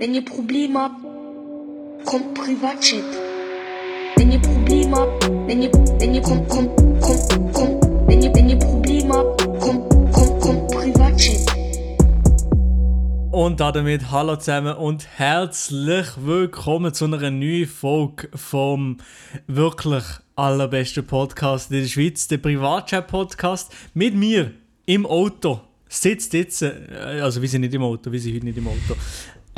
Wenn ihr Probleme habt, kommt Privatchat. Wenn ihr Probleme habt, wenn ihr, wenn ihr, kommt, kommt, kommt, kommt, wenn ihr, wenn ihr Probleme habt, kommt, kommt, kommt Privatchat. Und damit hallo zusammen und herzlich willkommen zu einer neuen Folge vom wirklich allerbesten Podcast in der Schweiz, der Privatchat-Podcast, mit mir im Auto. Sitzt jetzt, äh, also wir sind nicht im Auto, wir sind heute nicht im Auto.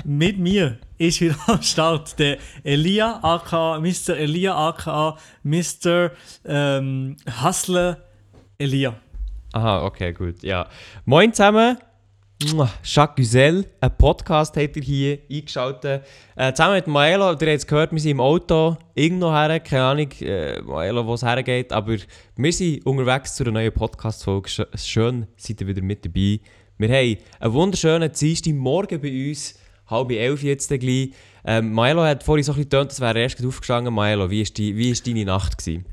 Mit mir ist wieder am Start der Elia aka Mr. Elia aka Mr. Ähm, Hustler Elia. Aha, okay, gut. Ja. Moin zusammen. Jacques Güzel, ein Podcast hat ihr hier eingeschaltet. Äh, zusammen mit Maelo, ihr habt es gehört, wir sind im Auto irgendwo her, keine Ahnung, äh, Maelo, wo es hergeht, aber wir sind unterwegs zu einer neuen Podcast-Folge. Sch- Schön, seid ihr wieder mit dabei. Wir haben einen wunderschönen Dienstag Morgen bei uns, halb elf jetzt gleich. Ähm, Maelo hat vorhin so ein bisschen getönt, als wäre er erst aufgestanden. Maelo, wie war die, wie ist deine Nacht? Gewesen?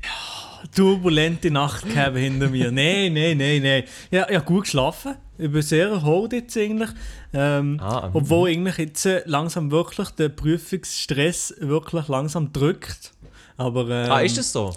turbulente Nacht gehabt hinter mir. Nein, nein, nein, nein. Ja, ich habe gut geschlafen. Ich bin sehr erholt jetzt eigentlich. Ähm, Ah, mhm. obwohl eigentlich jetzt äh, langsam wirklich der Prüfungsstress wirklich langsam drückt. Aber ähm, ah, ist das so?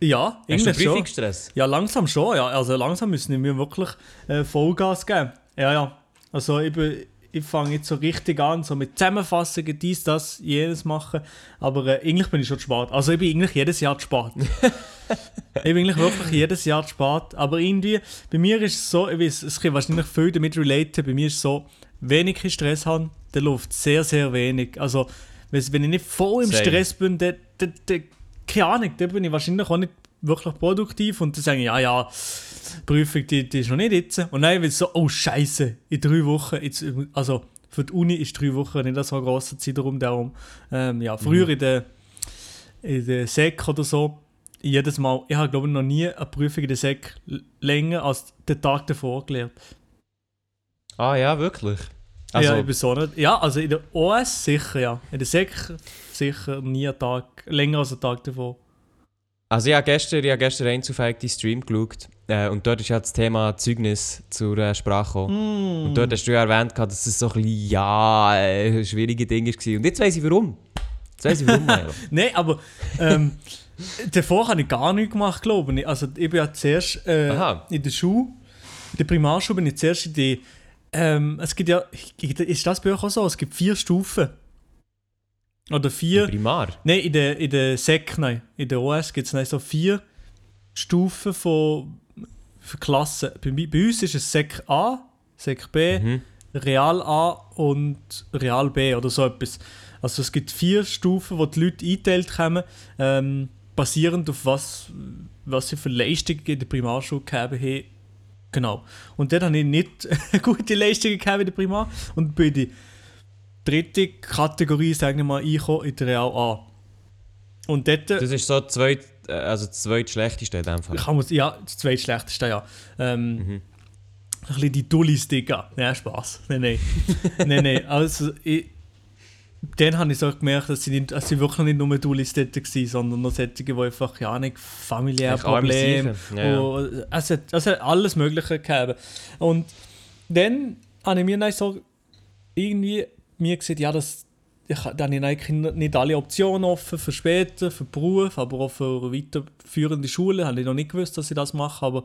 Ja, eigentlich schon. Prüfungsstress? Ja, langsam schon. Ja. Also langsam müssen wir wirklich äh, Vollgas geben. Ja, ja. Also ich, bin- ich fange jetzt so richtig an, so mit Zusammenfassungen, dies, das, jenes machen. Aber äh, eigentlich bin ich schon zu spät. Also ich bin eigentlich jedes Jahr zu spät. ich bin eigentlich wirklich jedes Jahr zu spät. Aber irgendwie, bei mir ist es so, ich weiß, es kann wahrscheinlich viel damit relaten, bei mir ist es so, wenn ich Stress habe, dann läuft sehr, sehr wenig. Also wenn ich nicht voll im Same. Stress bin, dann, dann, dann keine Ahnung, dann bin ich wahrscheinlich auch nicht wirklich produktiv und dann sage ich, ja, ja, die Prüfung, die, die ist noch nicht jetzt. Und dann wird es so, oh Scheiße, in drei Wochen, jetzt, also für die Uni ist drei Wochen nicht so ein grosser Zeitraum, darum, ähm, ja, früher in der, in der Sek oder so, jedes Mal, ich habe glaube ich noch nie eine Prüfung in der Sek länger als den Tag davor gelernt. Ah ja, wirklich? ja, Also, ich bin so nicht, ja, also in der OS sicher, ja. In der Sek sicher nie einen Tag, länger als einen Tag davor. Also ich habe gestern, ich habe gestern einen zufällig Stream geschaut äh, und dort ist ja das Thema Zeugnis zur äh, Sprache gekommen. Mm. Und dort hast du ja erwähnt, gehabt, dass es so ein bisschen, ja, äh, schwierige Ding war. Und jetzt weiss ich warum. Jetzt weiss ich warum. Nein, aber ähm, davor habe ich gar nichts gemacht, glaube ich. Also ich bin ja zuerst äh, in der Schule, in der Primarschule bin ich zuerst in die, ähm, es gibt ja, ist das bei euch auch so? Es gibt vier Stufen. Oder vier, Primar. nein, in der, in der Sek, nein, in der OS gibt es so vier Stufen von, von Klassen. Bei, bei uns ist es Sek A, Sek B, Mhm. Real A und Real B oder so etwas. Also es gibt vier Stufen, wo die Leute eingeteilt kommen, ähm, basierend auf was, was sie für Leistungen in der Primarschule gegeben haben. Genau. Und dort habe ich nicht gute Leistungen gehabt in der Primar und in die dritte Kategorie, sagen wir mal, eingekommen in der Real A. Und dort Das ist so zweit, äh, also das zweitschlechteste in dem Fall. kann man, ja, das zweitschlechteste, ja. Ähm, Ein bisschen die Dullis, Digga. Ja, Spaß. Nein, nein. nein, nein. Also, ich, dann habe ich so gemerkt, dass sie, nicht, dass sie wirklich nicht nur Dullis dort waren, sondern noch solche, die einfach, ja nicht, arme Probleme. Ja, ja. Es, hat, es hat alles Mögliche gegeben. Und dann habe ich mir dann so irgendwie mir gesagt, ja, das, ich, dann habe ich eigentlich nicht- alle Optionen offen für später, für Beruf, aber auch für weiterführende Schulen. Habe ich noch nicht gewusst, dass ich das mache, aber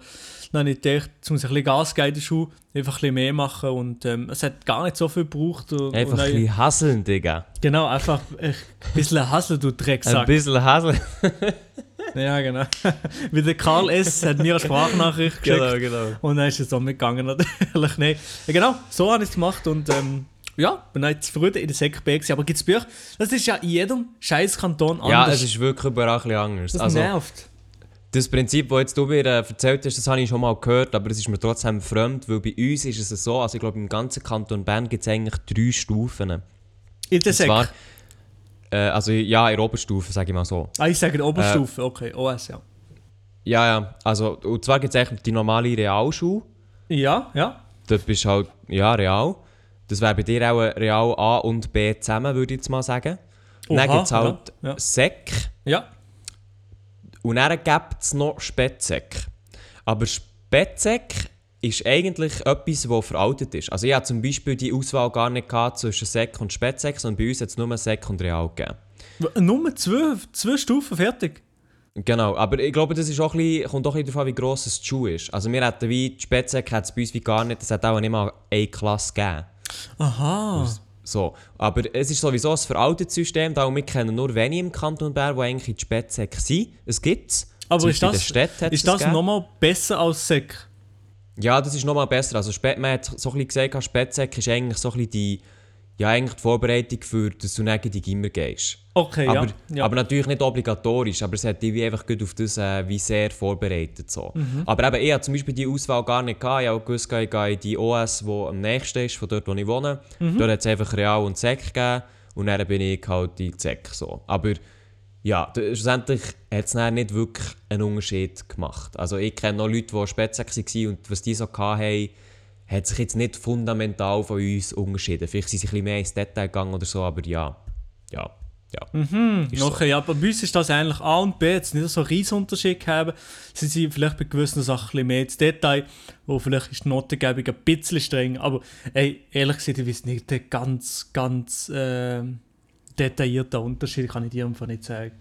dann habe ich gedacht, jetzt muss ich ein bisschen Gas geben in der Schule, einfach ein bisschen mehr machen und ähm, es hat gar nicht so viel gebraucht. Und, Einfach und ein bisschen hasseln, Digga. Genau, einfach ein bisschen Hassel, du Ein Drecksack. bisschen hasseln. Ja, genau. Wie der Karl S. hat mir eine Sprachnachricht geschickt. genau, genau. Und dann ist es so mitgegangen, natürlich. Nein. Ja, genau, so habe ich es gemacht und ähm, ja, bin jetzt früher in der Sek B gewesen. Aber gibt es Bücher? Das ist ja in jedem scheiß Kanton anders. Ja, es ist wirklich überall ein bisschen anders. das also, nervt. Das Prinzip, das jetzt du mir äh, erzählt hast, das habe ich schon mal gehört, aber es ist mir trotzdem fremd, weil bei uns ist es so, also ich glaube im ganzen Kanton Bern gibt es eigentlich drei Stufen. In der Sek. äh, also ja, in der Oberstufe, sage ich mal so. ah, ich sage die Äh, Oberstufe, okay, OS, ja. Ja, ja, also und zwar gibt es eigentlich die normale Realschule, Ja, ja. dort bist du halt, ja, real. Das wäre bei dir auch Real A und B zusammen, würde ich jetzt mal sagen. Und dann Oha, gibt es halt ja, ja. Sek Ja, und dann gibt es noch Spätsek. Aber Spätsek ist eigentlich etwas, das veraltet ist. Also ich hatte zum Beispiel die Auswahl gar nicht gehabt zwischen Sek und Spätsek, sondern bei uns hat es nur Sek und Real gegeben. Nur zwei, zwei Stufen fertig. Genau, aber ich glaube, das ist auch ein bisschen, kommt auch ein bisschen an, wie gross das Schuh ist. Also wir hätten wie, die hat es bei uns wie gar nicht, es hat auch nicht mal eine Klasse gegeben. Aha. So, aber es ist sowieso ein veraltetes System, darum wir kennen nur wenige im Kanton Bern, die eigentlich in die Spätsek sind. Es gibt es. Aber Zum ist das, ist das nochmal besser als Sek? Ja, das ist nochmal besser. Also Spät, man hat so ein bisschen gesagt, Spätsek ist eigentlich so ein bisschen die, ja, eigentlich die Vorbereitung für dass du in die Gimmer gehst. Okay, aber, ja. ja. aber natürlich nicht obligatorisch, aber es hat dich einfach gut auf das äh, wie sehr vorbereitet. So. Mhm. Aber eben, ich hatte zum Beispiel die Auswahl gar nicht gehabt. Ich habe auch gewusst, ich gehe in die OS, die am nächsten ist, von dort, wo ich wohne. Mhm. Dort hat es einfach Real und Sek gegeben und dann bin ich halt in die Sek. So. Aber ja, schlussendlich hat es nicht wirklich einen Unterschied gemacht. Also ich kenne noch Leute, die Spätsek waren und was die so hatten, hat sich jetzt nicht fundamental von uns unterschieden. Vielleicht sind sie ein bisschen mehr ins Detail gegangen oder so, aber ja. Ja. Ja. Ist so. Okay, ja, aber bei uns ist das eigentlich A und B jetzt nicht so einen riesen Unterschied haben. Sie sind vielleicht bei gewissen Sachen ein bisschen mehr ins Detail, wo vielleicht ist die Notengebung ein bisschen streng, aber ey, ehrlich gesagt, ich weiß nicht, der ganz, ganz äh, detaillierte Unterschied kann ich dir einfach nicht sagen.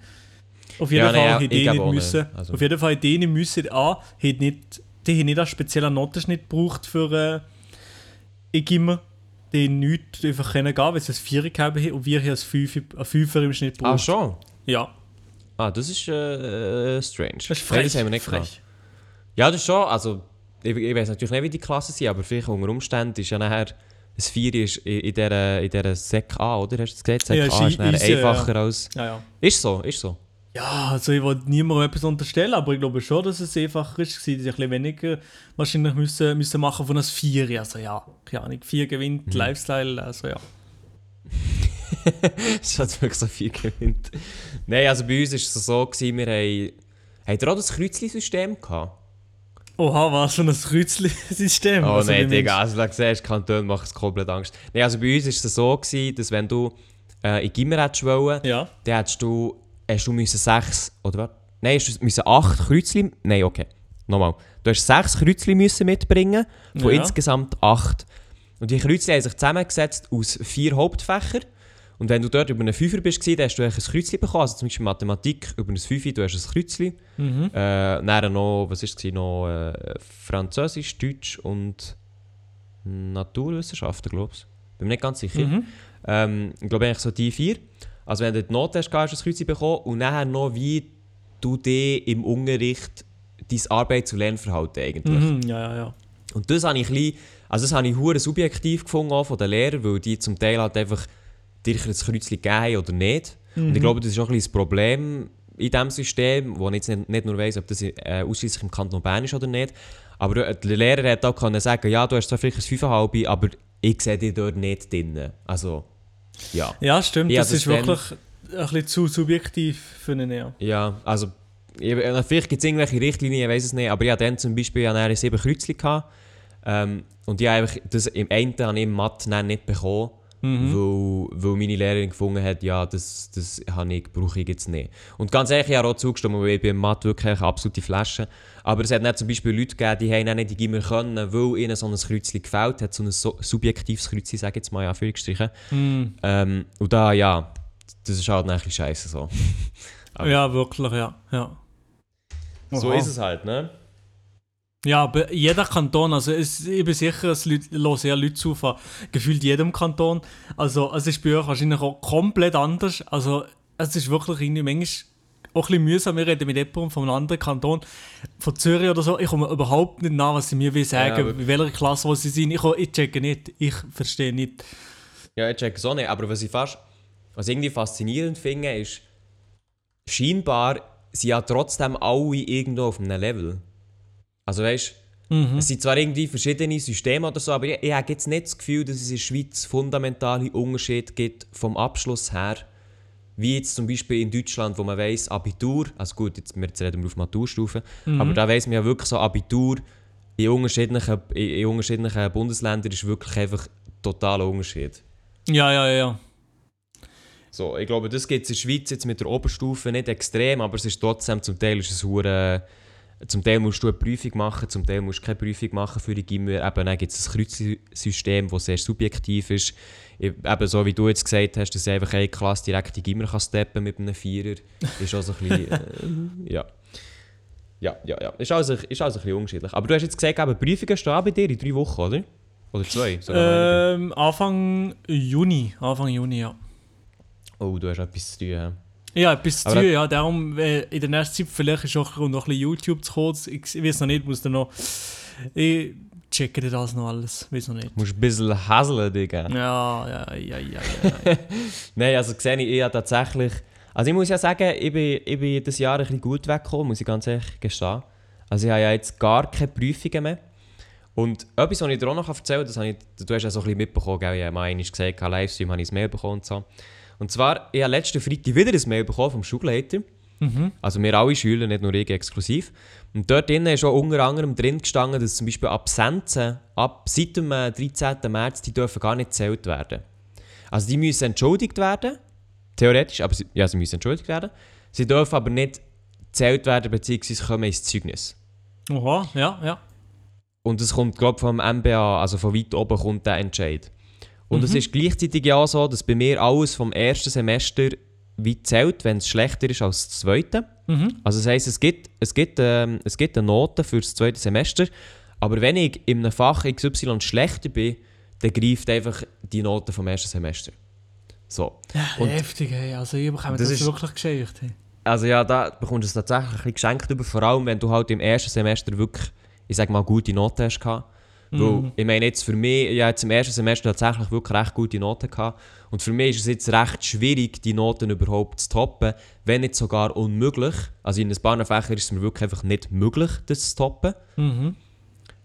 Auf jeden Ja, Fall nein, hätte ich ich nicht. müssen. Also- Auf jeden Fall hätte ich nicht müssen. A, hätte nicht, die haben nicht einen speziellen Notenschnitt gebraucht für äh, ich immer die nichts einfach können gehen, weil sie ein Vierer haben und wir haben ein Fünfer, ein Fünfer im Schnitt Ah, gebraucht. schon? Ja. Ah, das ist äh, äh, strange. Das ist frech. das haben wir nicht frech. gehabt. Ja, das ist schon. Also, ich, ich weiß natürlich nicht, wie die Klassen sind, aber vielleicht unter Umständen ist ja nachher ein Vier ist in, in dieser, in dieser Sek A, oder? Hast du es gesehen? Sek Ja, A ist ist easy, ja. einfacher als... Ja, ja. Ist so, ist so. Ja, also ich wollte niemandem etwas unterstellen, aber ich glaube schon, dass es einfacher ist, dass sie ein bisschen weniger wahrscheinlich müssen, müssen machen von einem Vier. Also ja, keine Ahnung, Vier gewinnt Mhm. Lifestyle, also ja. Es hat wirklich so viel gewinnt. Nein, also bei uns war es so, gewesen, wir haben... Habt ihr auch das Kreuzli-System gehabt? Oha, was für ein Kreuzli-System. Oh Also, nein, Digga, also da siehst du, Kanton macht es komplett Angst. Nein, also bei uns war es so, gewesen, dass wenn du äh, in Gimmer hättest wollen? Ja. dann hättest du, hast du müssen sechs, oder was? Nein, hast du müssen acht Kreuzli, nein, okay, nochmal. Du hast sechs Kreuzli müssen mitbringen, von Ja. insgesamt acht. Und die Kreuzli haben sich zusammengesetzt aus vier Hauptfächern. Und wenn du dort über einen Fünfer bist, dann hast du ein Kreuzli bekommen. Also zum Beispiel Mathematik über ein Fünfer, du hast ein Kreuzli. Mhm. Äh, dann noch, was war es? Noch äh, Französisch, Deutsch und Naturwissenschaften, glaube ich. Bin mir nicht ganz sicher. Mhm. Ähm, ich glaube eigentlich so die vier. Also wenn du die Note hast, hast du ein Kreuz bekommen und nachher noch wie du dich im Unterricht dein Arbeits- und Lernverhalten eigentlich. Mhm. Ja, ja, ja. Und das habe ich ein bisschen, also das habe ich hure subjektiv gefunden auch von den Lehrern, weil die zum Teil halt einfach dir ein Kreuz gegeben haben oder nicht. Und ich glaube, das ist auch ein bisschen das Problem in diesem System, wo ich jetzt nicht, nicht nur weiss, ob das äh, ausschließlich im Kanton Bern ist oder nicht. Aber der Lehrer hat auch können sagen, ja, du hast zwar vielleicht ein 5,5, aber ich sehe dich dort nicht drin. Also, ja. Ja, stimmt, Ja, das, das ist dann- wirklich ein bisschen zu subjektiv für einen ja. Ja, also ich, äh, vielleicht gibt es irgendwelche Richtlinien, ich weiß es nicht, aber ich hatte dann zum Beispiel ja nachher sieben Kreuzchen gehabt, ähm, und ich habe einfach das im einen habe ich Mathe nicht bekommen, weil, weil meine Lehrerin gefunden hat, ja, das, das habe ich, brauche ich jetzt nicht. Und ganz ehrlich, ich habe auch zugestimmt, weil ich bin im Mathe wirklich eine absolute Flasche. Aber es hat nicht zum Beispiel Leute gegeben, die haben dann nicht in Gimmer können, weil ihnen so ein Kreuzchen gefällt hat, so ein so subjektives Kreuzchen, sage ich jetzt mal in Anführungsstrichen. Mhm. Ähm, und da, ja, das ist halt ein bisschen scheiße so. Ja, wirklich, ja. ja. So ist es halt, ne? Ja, aber jeder Kanton, also es, ich bin sicher, es hören sehr Leute zu von gefühlt jedem Kanton. Also es ist bei euch wahrscheinlich auch komplett anders. Also es ist wirklich irgendwie manchmal auch ein bisschen mühsam. Wir reden mit jemandem von einem anderen Kanton, von Zürich oder so. Ich komme überhaupt nicht nach, was sie mir will sagen, aber- in welcher Klasse wo sie sind. Ich, ich checke nicht, ich verstehe nicht. Ja, ich check es auch nicht, aber was ich fast was irgendwie faszinierend finde, ist, scheinbar sind ja trotzdem alle irgendwo auf einem Level. Also weißt Mhm. es sind zwar irgendwie verschiedene Systeme oder so, aber ich, ich habe jetzt nicht das Gefühl, dass es in der Schweiz fundamentale Unterschiede gibt vom Abschluss her, wie jetzt zum Beispiel in Deutschland, wo man weiß Abitur, also gut, jetzt, wir jetzt reden wir auf Maturstufe, aber da weiß man ja wirklich so Abitur in unterschiedlichen, in, in unterschiedlichen Bundesländern ist wirklich einfach totaler Unterschied. Ja, ja, ja. So, ich glaube, das gibt es in der Schweiz jetzt mit der Oberstufe nicht extrem, aber es ist trotzdem zum Teil ist es hure, Zum Teil musst du eine Prüfung machen, zum Teil musst du keine Prüfung machen für die Gimmer. Eben, dann gibt es ein Kreuzsystem, das sehr subjektiv ist. Eben so wie du jetzt gesagt hast, dass einfach eine Klasse direkt die Gimmer kann steppen mit einem Vierer, ist auch so ein bisschen, äh, ja. Ja, ja, ja. Ist also, ist also ein bisschen unterschiedlich. Aber du hast jetzt gesagt, eben, Prüfungen stehen bei dir in drei Wochen, oder? Oder zwei? Ähm, Anfang Juni. Anfang Juni, ja. Oh, du hast etwas zu tun. Ja. Ja, etwas zu tun, ja. Darum äh, in der nächsten Zeit vielleicht ist auch noch ein bisschen YouTube zu kommen. Ich, ich weiß noch nicht, muss dann noch. Ich checke das noch alles. Weiß noch nicht. Du musst ein bisschen hasseln, Digga. Ja, ja, ja, ja, ja. Nein, also sehe ich eher tatsächlich. Also ich muss ja sagen, ich bin, ich bin das Jahr ein bisschen gut weggekommen, muss ich ganz ehrlich gestehen. Also ich habe ja jetzt gar keine Prüfungen mehr. Und etwas, was ich dir auch noch erzählen kann, das habe ich, du hast ja so ein bisschen mitbekommen, gell? ich habe mal gesagt, Livestream habe ich ein Mail bekommen und so. Und zwar, ich habe letzten Freitag wieder ein Mail bekommen vom Schulleiter. mhm. Also wir alle Schüler, nicht nur ich exklusiv. Und dort drinnen ist auch unter anderem drin gestanden, dass zum Beispiel Absenzen ab seit dem äh, 13. März, die dürfen gar nicht gezählt werden. Also die müssen entschuldigt werden, theoretisch, aber sie, ja, sie müssen entschuldigt werden. Sie dürfen aber nicht gezählt werden, beziehungsweise kommen ins Zeugnis. Oha, ja, ja. Und es kommt, glaube ich, vom MBA, also von weit oben kommt der Entscheid. Und es Mhm. ist gleichzeitig ja so, dass bei mir alles vom ersten Semester wie zählt, wenn es schlechter ist als das zweite. Mhm. Also das heisst, es gibt, es, gibt, ähm, es gibt eine Note für das zweite Semester, aber wenn ich in einem Fach XY schlechter bin, dann greift einfach die Note vom ersten Semester. So. Und- Heftig, hey. Also ich bekomme Das das, ist- wirklich geschenkt. Hey. Also ja, da bekommst du es tatsächlich ein bisschen geschenkt über, vor allem wenn du halt im ersten Semester wirklich, ich sag mal, gute Noten hast gehabt. Weil, Mhm. ich meine jetzt für mich, ich jetzt im ersten Semester tatsächlich wirklich recht gute Noten gehabt. Und für mich ist es jetzt recht schwierig, die Noten überhaupt zu toppen, wenn nicht sogar unmöglich. Also in ein paar Fächern ist es mir wirklich einfach nicht möglich, das zu toppen. Mhm.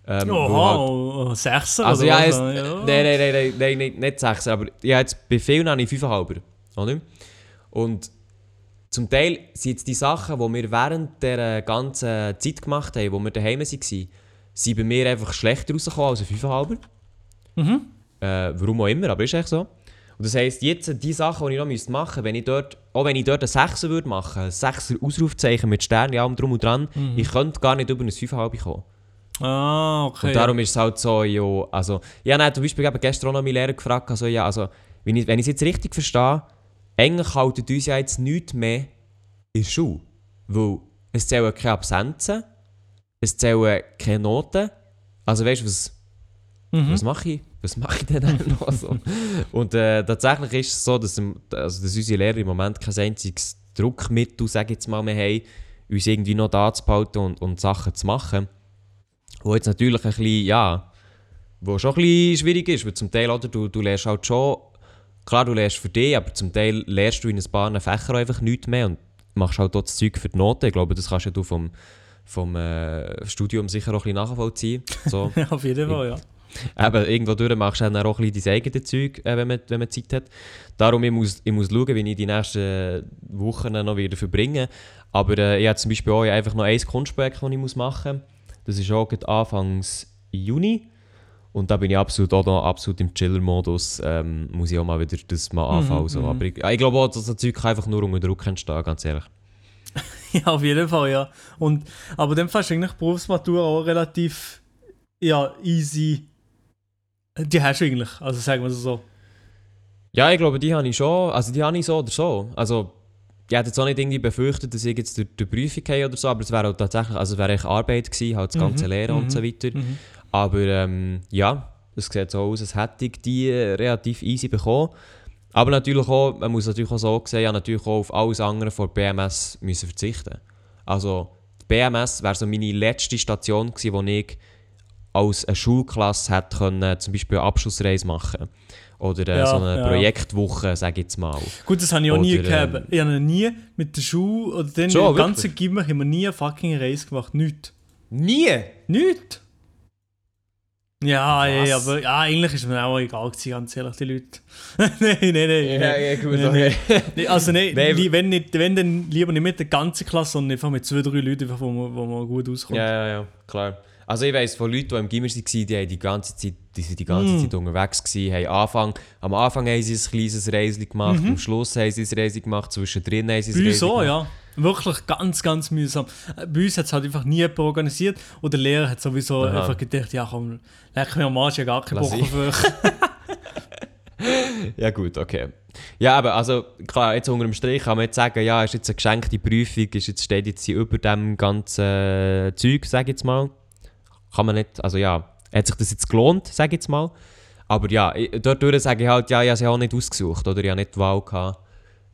Ähm, weil Oha, halt- oh, oh, Sechser Also oder ja, was? es, ja. nein, nein, nein, nein, nein, nicht, nicht 6, aber ja, jetzt bei vielen habe ich 5,5, oder? Und zum Teil sind jetzt die Sachen, die wir während der ganzen Zeit gemacht haben, wo wir daheim waren, sind bei mir einfach schlechter rausgekommen als ein 5,5. Mhm. Äh, warum auch immer, aber ist echt so. Und das heisst, jetzt die Sachen, die ich noch machen müsste, wenn ich dort, auch wenn ich dort einen 6er würde machen, ein 6er Ausrufzeichen mit Sternen, allem drum und dran, Mhm. ich könnte gar nicht über ein 5,5 kommen. Ah, okay. Und darum ist es halt so, ja, also, habe dann zum Beispiel eben gestern auch noch meinen Lehrer gefragt, also, ja, also, wenn ich, wenn ich es jetzt richtig verstehe, eigentlich halten uns ja jetzt nichts mehr in der Schule. Weil es zählen keine Absenzen, es zählen keine Noten. Also weißt du, was, mhm. was mache ich? Was mache ich denn dann noch so? Und äh, tatsächlich ist es so, dass, also, dass unsere Lehrer im Moment kein einziges Druckmittel, sage jetzt mal, mehr haben, uns irgendwie noch da zu behalten und, und Sachen zu machen. Wo jetzt natürlich ein bisschen, ja, wo schon ein bisschen schwierig ist, weil zum Teil, oder, du, du lernst halt schon, klar, du lernst für dich, aber zum Teil lernst du in ein paar Fächern einfach nichts mehr und machst halt dort das Zeug für die Noten. Ich glaube, das kannst ja du vom, vom äh, Studium sicher auch ein bisschen nachvollziehen. So. Auf jeden Fall, ja. Eben, irgendwo durch machst du dann auch ein bisschen dein eigenes Zeug, äh, wenn, man, wenn man Zeit hat. Darum, ich muss, ich muss schauen, wie ich die nächsten Wochen noch wieder verbringe. Aber äh, ich habe zum Beispiel auch einfach noch ein Kunstprojekt, das ich muss machen muss. Das ist auch Anfangs Juni. Und da bin ich absolut auch noch absolut im Chiller-Modus. Ähm, muss ich auch mal wieder das mal Mhm, anfangen. so. mhm. Aber ich, ich glaube auch, dass das Zeug einfach nur unter Druck entstehen, ganz ehrlich. Ja, auf jeden Fall, ja. Und, aber dann fast eigentlich die Berufsmatur auch relativ ja, easy. Die hast du eigentlich, also sagen wir es so. Ja, ich glaube, die habe ich schon. Also die habe ich so oder so. Also ich hätte jetzt auch nicht irgendwie befürchtet, dass ich jetzt die Prüfung habe oder so, aber es wäre auch tatsächlich, also es wäre echt Arbeit gewesen, halt das ganze Mhm, Lehren und mhm. so weiter. Mhm. Aber ähm, ja, es sieht so aus, als hätte ich die relativ easy bekommen. Aber natürlich auch, man muss natürlich auch so sehen, ja natürlich auch auf alles andere vor BMS müssen verzichten. Also die BMS wäre so meine letzte Station gewesen, wo ich als eine Schulklasse hätte können, zum Beispiel eine Abschlussreise machen oder äh, Ja, so eine ja. Projektwoche, sage ich jetzt mal. Gut, das habe ich auch nie Oder, gehabt. ähm, Ich habe nie mit der Schule oder im ganzen? Gimmer haben wir nie eine fucking Reise gemacht. Nicht. Nie! Nicht? Ja, ey, aber ja, eigentlich ist mir auch egal gewesen, ganz ehrlich, die Leute. nein, nein, nein. nein. gut, Nein, okay. Nee, Also nein, li- wenn, nicht, wenn dann lieber nicht mit der ganzen Klasse, sondern einfach mit zwei, drei Leuten, einfach, wo man, wo man gut auskommt. Ja, ja, ja, klar. Also ich weiss von Leuten, die im Gimmer waren, die, haben die ganze Zeit, die sind die ganze Zeit unterwegs gewesen, haben Anfang, am Anfang haben sie ein kleines Reisli gemacht, am Schluss haben sie ein Reisli gemacht, zwischendrin haben sie ein Reisli auch, gemacht. ja. Wirklich ganz, ganz mühsam. Äh, Bei uns hat es halt einfach nie jemand organisiert. Und der Lehrer hat sowieso Aha. einfach gedacht, ja komm, leck mir am Arsch, ich gar keinen Bock auf euch. Ja gut, okay. Ja, aber also klar, jetzt unter dem Strich kann man jetzt sagen, ja, ist jetzt eine geschenkte Prüfung, ist jetzt, steht jetzt über dem ganzen Zeug, sag ich jetzt mal. Kann man nicht, also ja, hat sich das jetzt gelohnt, sag ich jetzt mal. Aber ja, dadurch sage ich halt, ja, ich habe sie auch nicht ausgesucht, oder? Ich habe nicht die Wahl gehabt.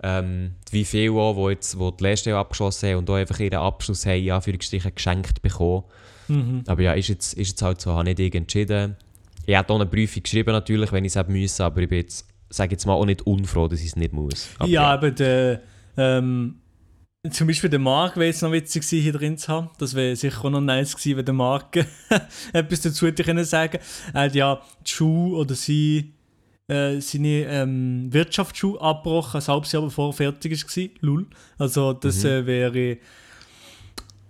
Ähm, wie viele auch, die jetzt wo die Lehrstelle abgeschlossen haben und auch einfach ihren Abschluss haben, in Anführungsstrichen, geschenkt bekommen. Mhm. Aber ja, ist jetzt, ist jetzt halt so, habe nicht ich entschieden. Ich hätte auch eine Prüfung geschrieben natürlich, wenn ich es hätte müssen, aber ich bin jetzt, sage jetzt mal, auch nicht unfroh, dass ich es nicht muss. Aber ja, aber der, ähm, zum Beispiel der Marc wäre jetzt noch witzig gewesen, hier drin zu haben. Das wäre sicher auch noch nice gewesen, wenn der Marc etwas dazu hätte können sagen. Er hat ja die Schule oder sie, äh, seine ähm, Wirtschaftsschule abgebrochen, ein halbes Jahr bevor er fertig war. Lul. Also das Mhm. äh, wäre...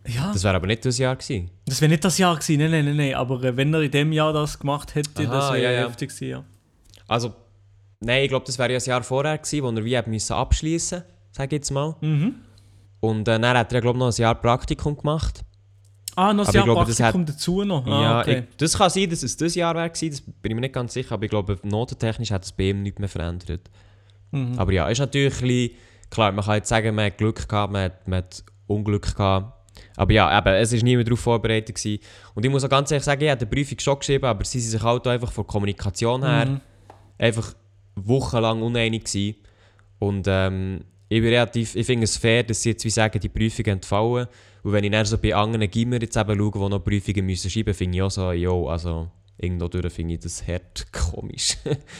Ja, Das wäre aber nicht das Jahr gewesen. das wäre nicht das Jahr gewesen, nein, nein, nein, nein. Aber äh, wenn er in dem Jahr das gemacht hätte, Aha, das wäre ja, ja. heftig gewesen, ja. Also, nein, ich glaube, das wäre ja ein Jahr vorher gewesen, wo er wie müssen abschließen, sage ich jetzt mal. Mhm. Und äh, dann hat er, glaube ich, noch ein Jahr Praktikum gemacht. Ah, noch ein Jahr glaube, das Praktikum dazu noch. Ah, ja, okay. ich, das kann sein, dass es das Jahr gewesen, das bin ich mir nicht ganz sicher, aber ich glaube, notentechnisch hat bei ihm nichts mehr verändert. Mhm. Aber ja, ist natürlich ein bisschen, klar, man kann jetzt sagen, man hat Glück gehabt, man hat, man hat Unglück gehabt. Aber ja, eben, es war niemand darauf vorbereitet. Gewesen. Und ich muss auch ganz ehrlich sagen, ich habe die Prüfung schon geschrieben, aber sie sind sich halt auch einfach von Kommunikation her Mhm. einfach wochenlang uneinig gewesen. Und ähm, ich bin relativ, ich finde es fair, dass sie jetzt wie sagen, die Prüfungen entfallen. Und wenn ich dann so bei anderen Gimmer jetzt eben schaue, die noch Prüfungen müssen schreiben, finde ich auch so, jo, also irgendwo durch finde ich das hart komisch.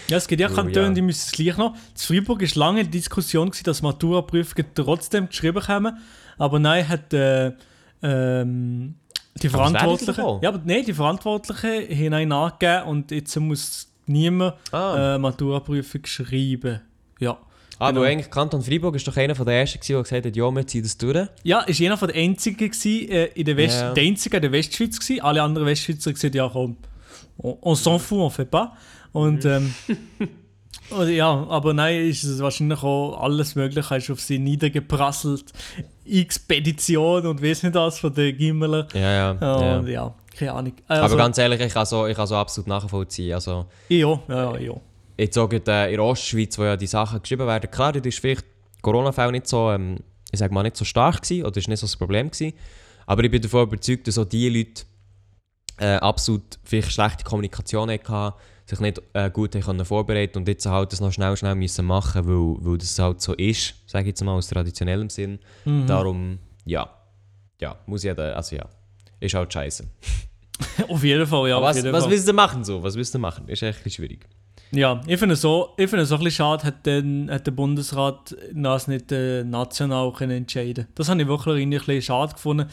Ja, es gibt ja Oh, Kantone, ja. die müssen es gleich noch. In Freiburg war lange die Diskussion, gewesen, dass Matura-Prüfungen trotzdem geschrieben kommen. Aber nein, hat äh, ähm, die Verantwortlichen. Ja, aber nein, die Verantwortlichen haben einen nachgegeben und jetzt muss niemand ah, äh, Matura-Prüfung schreiben. Ja. Aber genau. eigentlich Kanton Freiburg ist doch einer von der ersten, der gesagt hat, ja, wir ziehen das durch. Ja, ist einer der einzigen gewesen, äh, in der West Ja. der einzige in der Westschweiz gewesen. Alle anderen Westschweizer gesagt, ja komm, on, on s'en fout, on fait pas. Und, ähm, und ja, aber nein, ist es wahrscheinlich auch alles Mögliche, ist auf sie niedergeprasselt. Expedition und weiss nicht was von den Gimmeler. Ja, ja. ja. Und ja, keine Ahnung. aber Also, ganz ehrlich, ich kann so, ich kann so absolut nachvollziehen. Also, ja, ja, ja. Jetzt auch gerade, äh, in der Ostschweiz, wo ja die Sachen geschrieben werden, klar, da ist vielleicht Corona-Fälle nicht so, ähm, ich sag mal, nicht so stark gewesen, oder ist nicht so das Problem gewesen. Aber ich bin davon überzeugt, dass auch die Leute äh, absolut vielleicht schlechte Kommunikation hatten, sich nicht äh, gut haben können vorbereiten und jetzt halt das noch schnell, schnell müssen machen, weil, weil das halt so ist, sage ich jetzt mal aus traditionellem Sinn. Mhm. Darum, ja, ja, muss jeder, also ja, ist halt scheiße. auf jeden Fall, ja. Aber auf was, was willst du machen so? Was willst du machen? Ist echt schwierig. Ja, ich finde es so, ich finde es so ein bisschen schade, hat, den, hat der Bundesrat das nicht äh, national können entscheiden Das habe ich wirklich ein bisschen schade gefunden.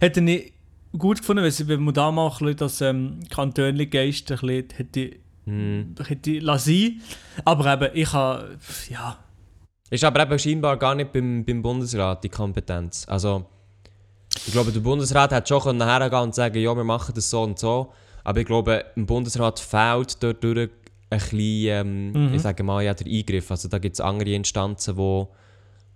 Hätte ich gut gefunden, wenn, sie- man da mal ein das ähm, Kantönli-Geist ein bisschen hätte, Hm. hätte lassen Aber eben, ich habe, ja, Ist aber eben scheinbar gar nicht beim, beim Bundesrat die Kompetenz. Also, ich glaube, der Bundesrat hat schon können hergehen und sagen, ja, wir machen das so und so. Aber ich glaube, im Bundesrat fehlt dort durch ein bisschen, ähm, Mhm. ich sage mal, ja, der Eingriff. Also da gibt es andere Instanzen, wo,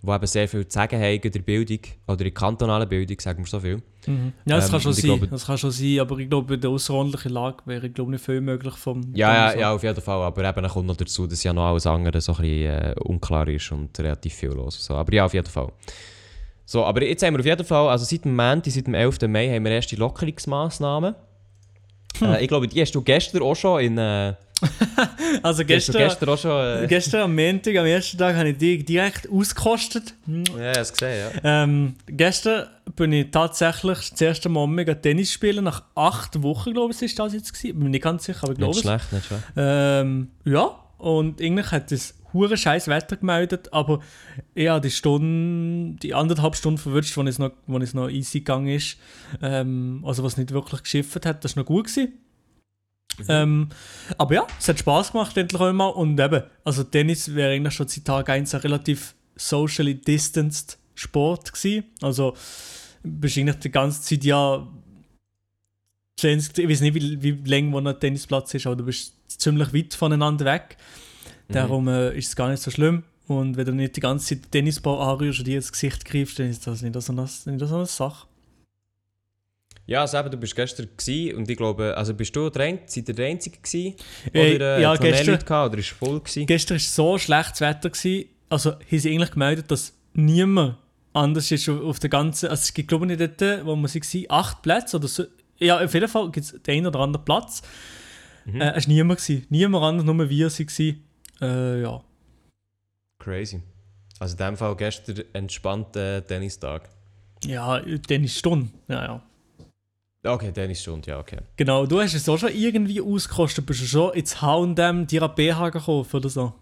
wo eben sehr viel zu sagen haben in der Bildung oder in der kantonalen Bildung, sagen wir so viel. mhm. ja das Ähm, kann schon sein, glaube- das kann schon sein, aber ich glaube, in der außerordentlichen Lage wäre, ich glaube, nicht viel möglich vom Ja, ja, ja, auf jeden Fall. Aber eben kommt noch dazu, dass ja noch alles andere so ein bisschen äh, unklar ist und relativ viel los. So. Aber ja, auf jeden Fall. So, aber jetzt haben wir auf jeden Fall, also seit dem Montag, seit dem 11. Mai, haben wir erste Lockerungsmaßnahmen. Äh, ich glaube, die hast du gestern auch schon in... Äh, Also gestern, gestern auch schon... Äh, gestern am Montag, am ersten Tag, habe ich die direkt ausgekostet. ja, hast gesehen, ja. Ähm, gestern bin ich tatsächlich das erste Mal mega Tennis spielen, nach acht Wochen, glaube ich, ist das jetzt gewesen. Bin mir nicht ganz sicher, aber ich glaube Nicht es. schlecht, nicht schlecht. Ähm, ja, und eigentlich hat es hure scheiß Wetter gemeldet, aber eher die Stunde, die anderthalb Stunden verwünscht, wo es noch, es noch easy gegangen ist. Ähm, also was nicht wirklich geschifft hat, das war noch gut gewesen. Ähm, aber ja, es hat Spaß gemacht endlich einmal und eben, also Tennis wäre eigentlich schon seit Tag 1 ein relativ socially distanced Sport gewesen. Also bist eigentlich die ganze Zeit ja 20, ich weiß nicht, wie, wie lang wo ein Tennisplatz ist, aber du bist ziemlich weit voneinander weg. Mhm. Darum äh, ist es gar nicht so schlimm. Und wenn du nicht die ganze Zeit den Tennisball anrührst und dir ins Gesicht greifst, dann ist das nicht so eine, nicht so eine Sache. Ja, also eben, du bist gestern gewesen und ich glaube, also bist du der, Ein- seid ihr der Einzige gewesen? Äh, Oder äh, ja, gestern- Leute gehabt, oder ist es voll gewesen? Gestern war so schlechtes Wetter. Gewesen, also haben sie eigentlich gemeldet, dass niemand anders ist auf der ganzen. Also es gibt glaube ich nicht dort, wo wir waren, acht Plätze oder so. Ja, auf jeden Fall gibt es den einen oder anderen Platz. Mhm. Äh, es war niemand. Gewesen. Niemand anders, nur wir waren. Äh, ja. Crazy. Also in dem Fall gestern entspannter Tennistag. Ja, dann ist Stunde. Ja, ja. Okay, Tennisstunde, ja, okay. Genau, du hast es auch schon irgendwie ausgekostet. Bist du schon ins H&M dir ein BH gekauft oder so?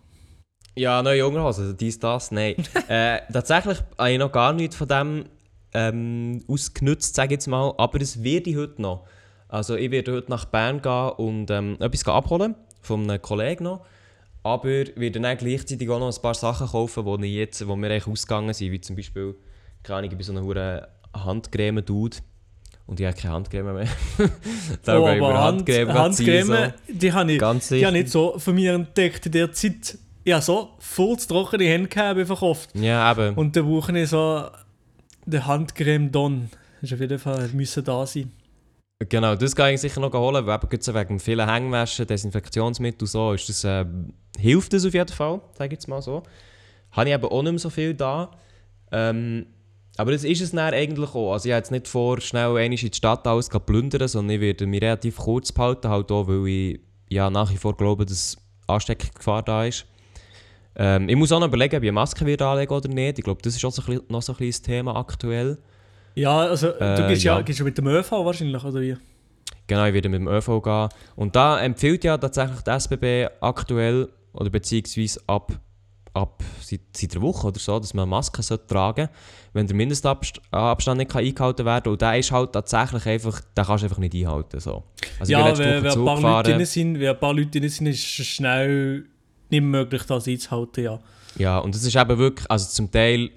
Ja, neue Unterhosen, dies, das, nein. äh, tatsächlich habe ich noch gar nichts von dem ähm, ausgenutzt, sage ich jetzt mal, aber das werde ich heute noch. Also ich werde heute nach Bern gehen und ähm, etwas abholen, von einem Kollegen noch. Aber werde dann gleichzeitig auch noch ein paar Sachen kaufen, die, ich jetzt, wo mir eigentlich ausgegangen sind, wie zum Beispiel, keine Ahnung, ich bin so eine hure Handcreme-Dude. Und ich habe keine Handcreme mehr. Darum gehe ich über Handcreme ziehen, so. Handcreme, die habe ich, Ganz die habe ich nicht so von mir entdeckt in der Zeit. Ja, so voll zu trockene Hände gehabt, einfach oft. Ja, eben. Und dann brauche ich so die Handcreme Don. Das ist auf jeden Fall, müssen da sein. Genau, das kann ich sicher noch holen, weil eben wegen vielen Hängwäschen, Desinfektionsmittel und so, ist das, äh, hilft das auf jeden Fall, sage ich jetzt mal so. Habe ich eben auch nicht mehr so viel da. Ähm, aber das ist es dann eigentlich auch. Also ich habe jetzt nicht vor, schnell einmal in die Stadt alles zu plündern, sondern ich werde mich relativ kurz behalten, halt auch, weil ich ja nach wie vor glaube, dass Ansteckungsgefahr da ist. Ähm, ich muss auch noch überlegen, ob ich eine Maske wieder anlegen oder nicht. Ich glaube, das ist auch so ein noch so ein das Thema aktuell. Ja, also du Äh, gehst ja, ja. gehst mit dem ÖV wahrscheinlich, oder wie? Genau, ich werde mit dem ÖV gehen. Und da empfiehlt ja tatsächlich die SBB aktuell, oder beziehungsweise ab, ab seit, seit einer Woche oder so, dass man Masken tragen sollte, wenn der Mindestabstand nicht kann eingehalten werden kann. Und der ist halt tatsächlich einfach, den kannst du einfach nicht einhalten. So. Also ja, wenn, wenn, ein paar Leute drin sind, wenn ein paar Leute drin sind, ist es schnell nicht möglich, das einzuhalten, ja. Ja, und es ist eben wirklich, also zum Teil,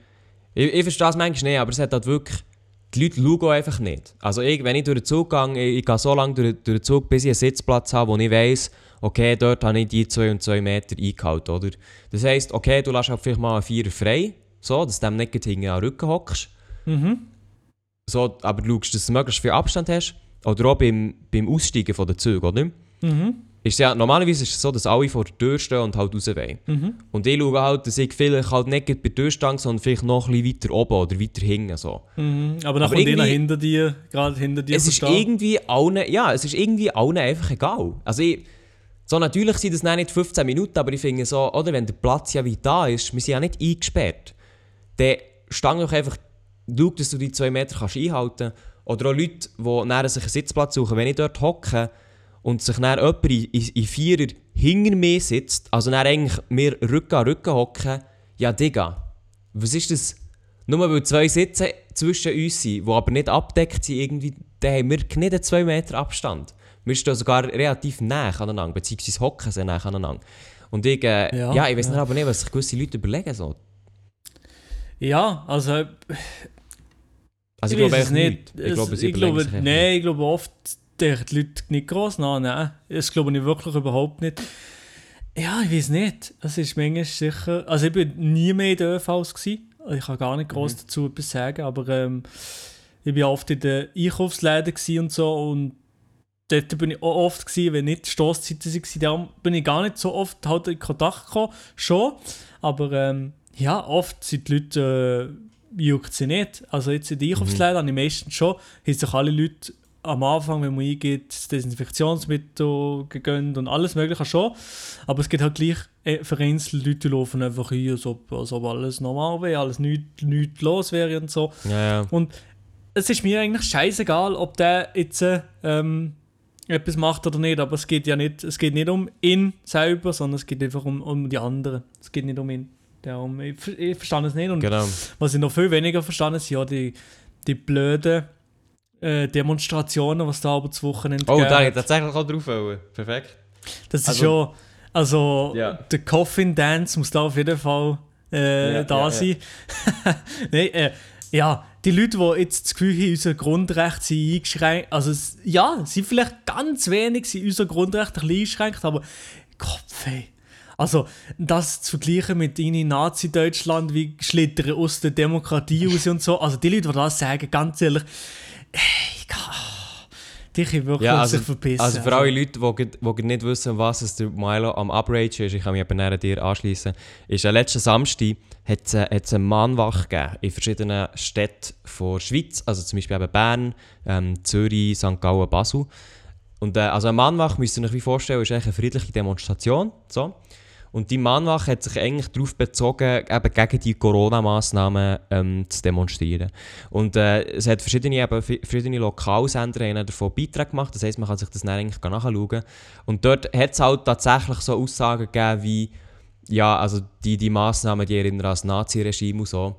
ich, ich verstehe es manchmal nicht, aber es hat halt wirklich, die Leute schauen einfach nicht. Also ich, wenn ich durch den Zug gehe, ich, ich gehe so lange durch, durch den Zug, bis ich einen Sitzplatz habe, wo ich weiss, okay, dort habe ich die 2 und 2 Meter eingehalten, oder? Das heisst, okay, du lässt halt vielleicht mal einen Vierer frei, so, dass du dem nicht hinten an den Rücken hockst, Mhm. so, aber du schaust, dass du möglichst viel Abstand hast, oder auch beim, beim Aussteigen von den Zügen, oder? Mhm. Ist ja, normalerweise ist es so, dass alle vor der Tür stehen und halt raus wollen. Mhm. Und ich schaue halt, dass ich vielleicht halt nicht bei der Tür stehe, sondern vielleicht noch ein bisschen weiter oben oder weiter hinten. So. Mhm. Aber dann Aber kommt einer hinter dir, gerade hinter dir Es ist irgendwie allen, ja, es ist irgendwie allen einfach egal. Also ich, so natürlich sind das nicht 15 Minuten, aber ich finde so, oder wenn der Platz ja wie da ist, wir sind ja nicht eingesperrt, dann stang doch einfach, schau, dass du die 2 Meter kannst einhalten kannst. Oder auch Leute, die sich einen Sitzplatz suchen, wenn ich dort hocke und sich dann jemand in, in, in Vierer hinter mir sitzt, also dann eigentlich wir Rücken an Rücken hocken, ja Digga, was ist das? Nur weil zwei Sitze zwischen uns sind, die aber nicht abdeckt sind, irgendwie, dann haben wir nicht einen 2 Meter Abstand. Wir stehen sogar relativ nah aneinander, beziehungsweise hocken sehr nah aneinander. Und ich, äh, Ja, ja, ich weiß ja. nicht aber nicht, was sich gewisse Leute überlegen. So. Ja, also Also ich, ich glaube weiß es nicht. nicht. Ich glaube, sie ich glaube, sich Nein, ich glaube oft denken die Leute nicht groß nach. Nein, das glaube ich wirklich überhaupt nicht. Ja, ich weiß nicht. Es ist manchmal sicher. Also ich bin nie mehr in den ÖVs gewesen. Ich kann gar nicht groß Mhm. dazu etwas sagen, aber ähm, ich war oft in den Einkaufsläden und so und dort bin ich auch oft gewesen, wenn nicht Stoßzeiten waren. Darum bin ich gar nicht so oft halt in Kontakt gekommen. Schon, aber ähm, ja, oft sind die Leute äh, juckt sie nicht. Also jetzt in den Einkaufsläden habe ich meistens schon, haben sich alle Leute am Anfang, wenn man eingeht, Desinfektionsmittel gegönnt und alles mögliche schon. Aber es gibt halt gleich äh, vereinzelte Leute, die laufen einfach hier, als ob, als ob alles normal wäre, alles nichts nicht los wäre und so. Ja, ja. Und es ist mir eigentlich scheißegal, ob der jetzt äh, ähm, etwas macht oder nicht, aber es geht ja nicht, es geht nicht um ihn selber, sondern es geht einfach um, um die anderen. Es geht nicht um ihn. Darum, ich, ich verstehe es nicht. Und Genau. was ich noch viel weniger verstanden sind ja die, die blöden äh, Demonstrationen, was da aber zu Wochenende Oh, da hat. ich tatsächlich auch drauf wollen. Perfekt. Das ist also- schon, also Ja. der Coffin Dance muss da auf jeden Fall äh, Ja, da ja. sein. Nein, äh, ja, die Leute, die jetzt das Gefühl haben, unser Grundrecht sind eingeschränkt, also ja, sind vielleicht ganz wenig sind unser Grundrecht ein bisschen eingeschränkt, aber Kopf, ey. Also, das zu vergleichen mit in Nazi-Deutschland, wie schlittern aus der Demokratie raus und so, also die Leute, die das sagen, ganz ehrlich, ey, die können wirklich Ja, also, sich verpissen. also für alle Leute, die, die nicht wissen, was es der Milo am Uprage ist, ich kann mich aber näher dir anschließen, ist äh, letzten Samstag hat es äh, eine Mahnwache gegeben in verschiedenen Städten der Schweiz, also zum Beispiel eben Bern, ähm, Zürich, St. Gallen, Basel. Und äh, also eine Mahnwache, müsst ihr euch wie vorstellen, ist eigentlich eine friedliche Demonstration. So. Und die Mahnwache hat sich eigentlich darauf bezogen, eben gegen die Corona-Massnahmen ähm, zu demonstrieren. Und äh, es hat verschiedene, eben, verschiedene Lokalsender davon Beiträge gemacht. Das heisst, man kann sich das dann eigentlich nachschauen. Und dort hat es halt tatsächlich so Aussagen gegeben wie, ja, also die, die Massnahmen, die erinnern an das Nazi-Regime und so.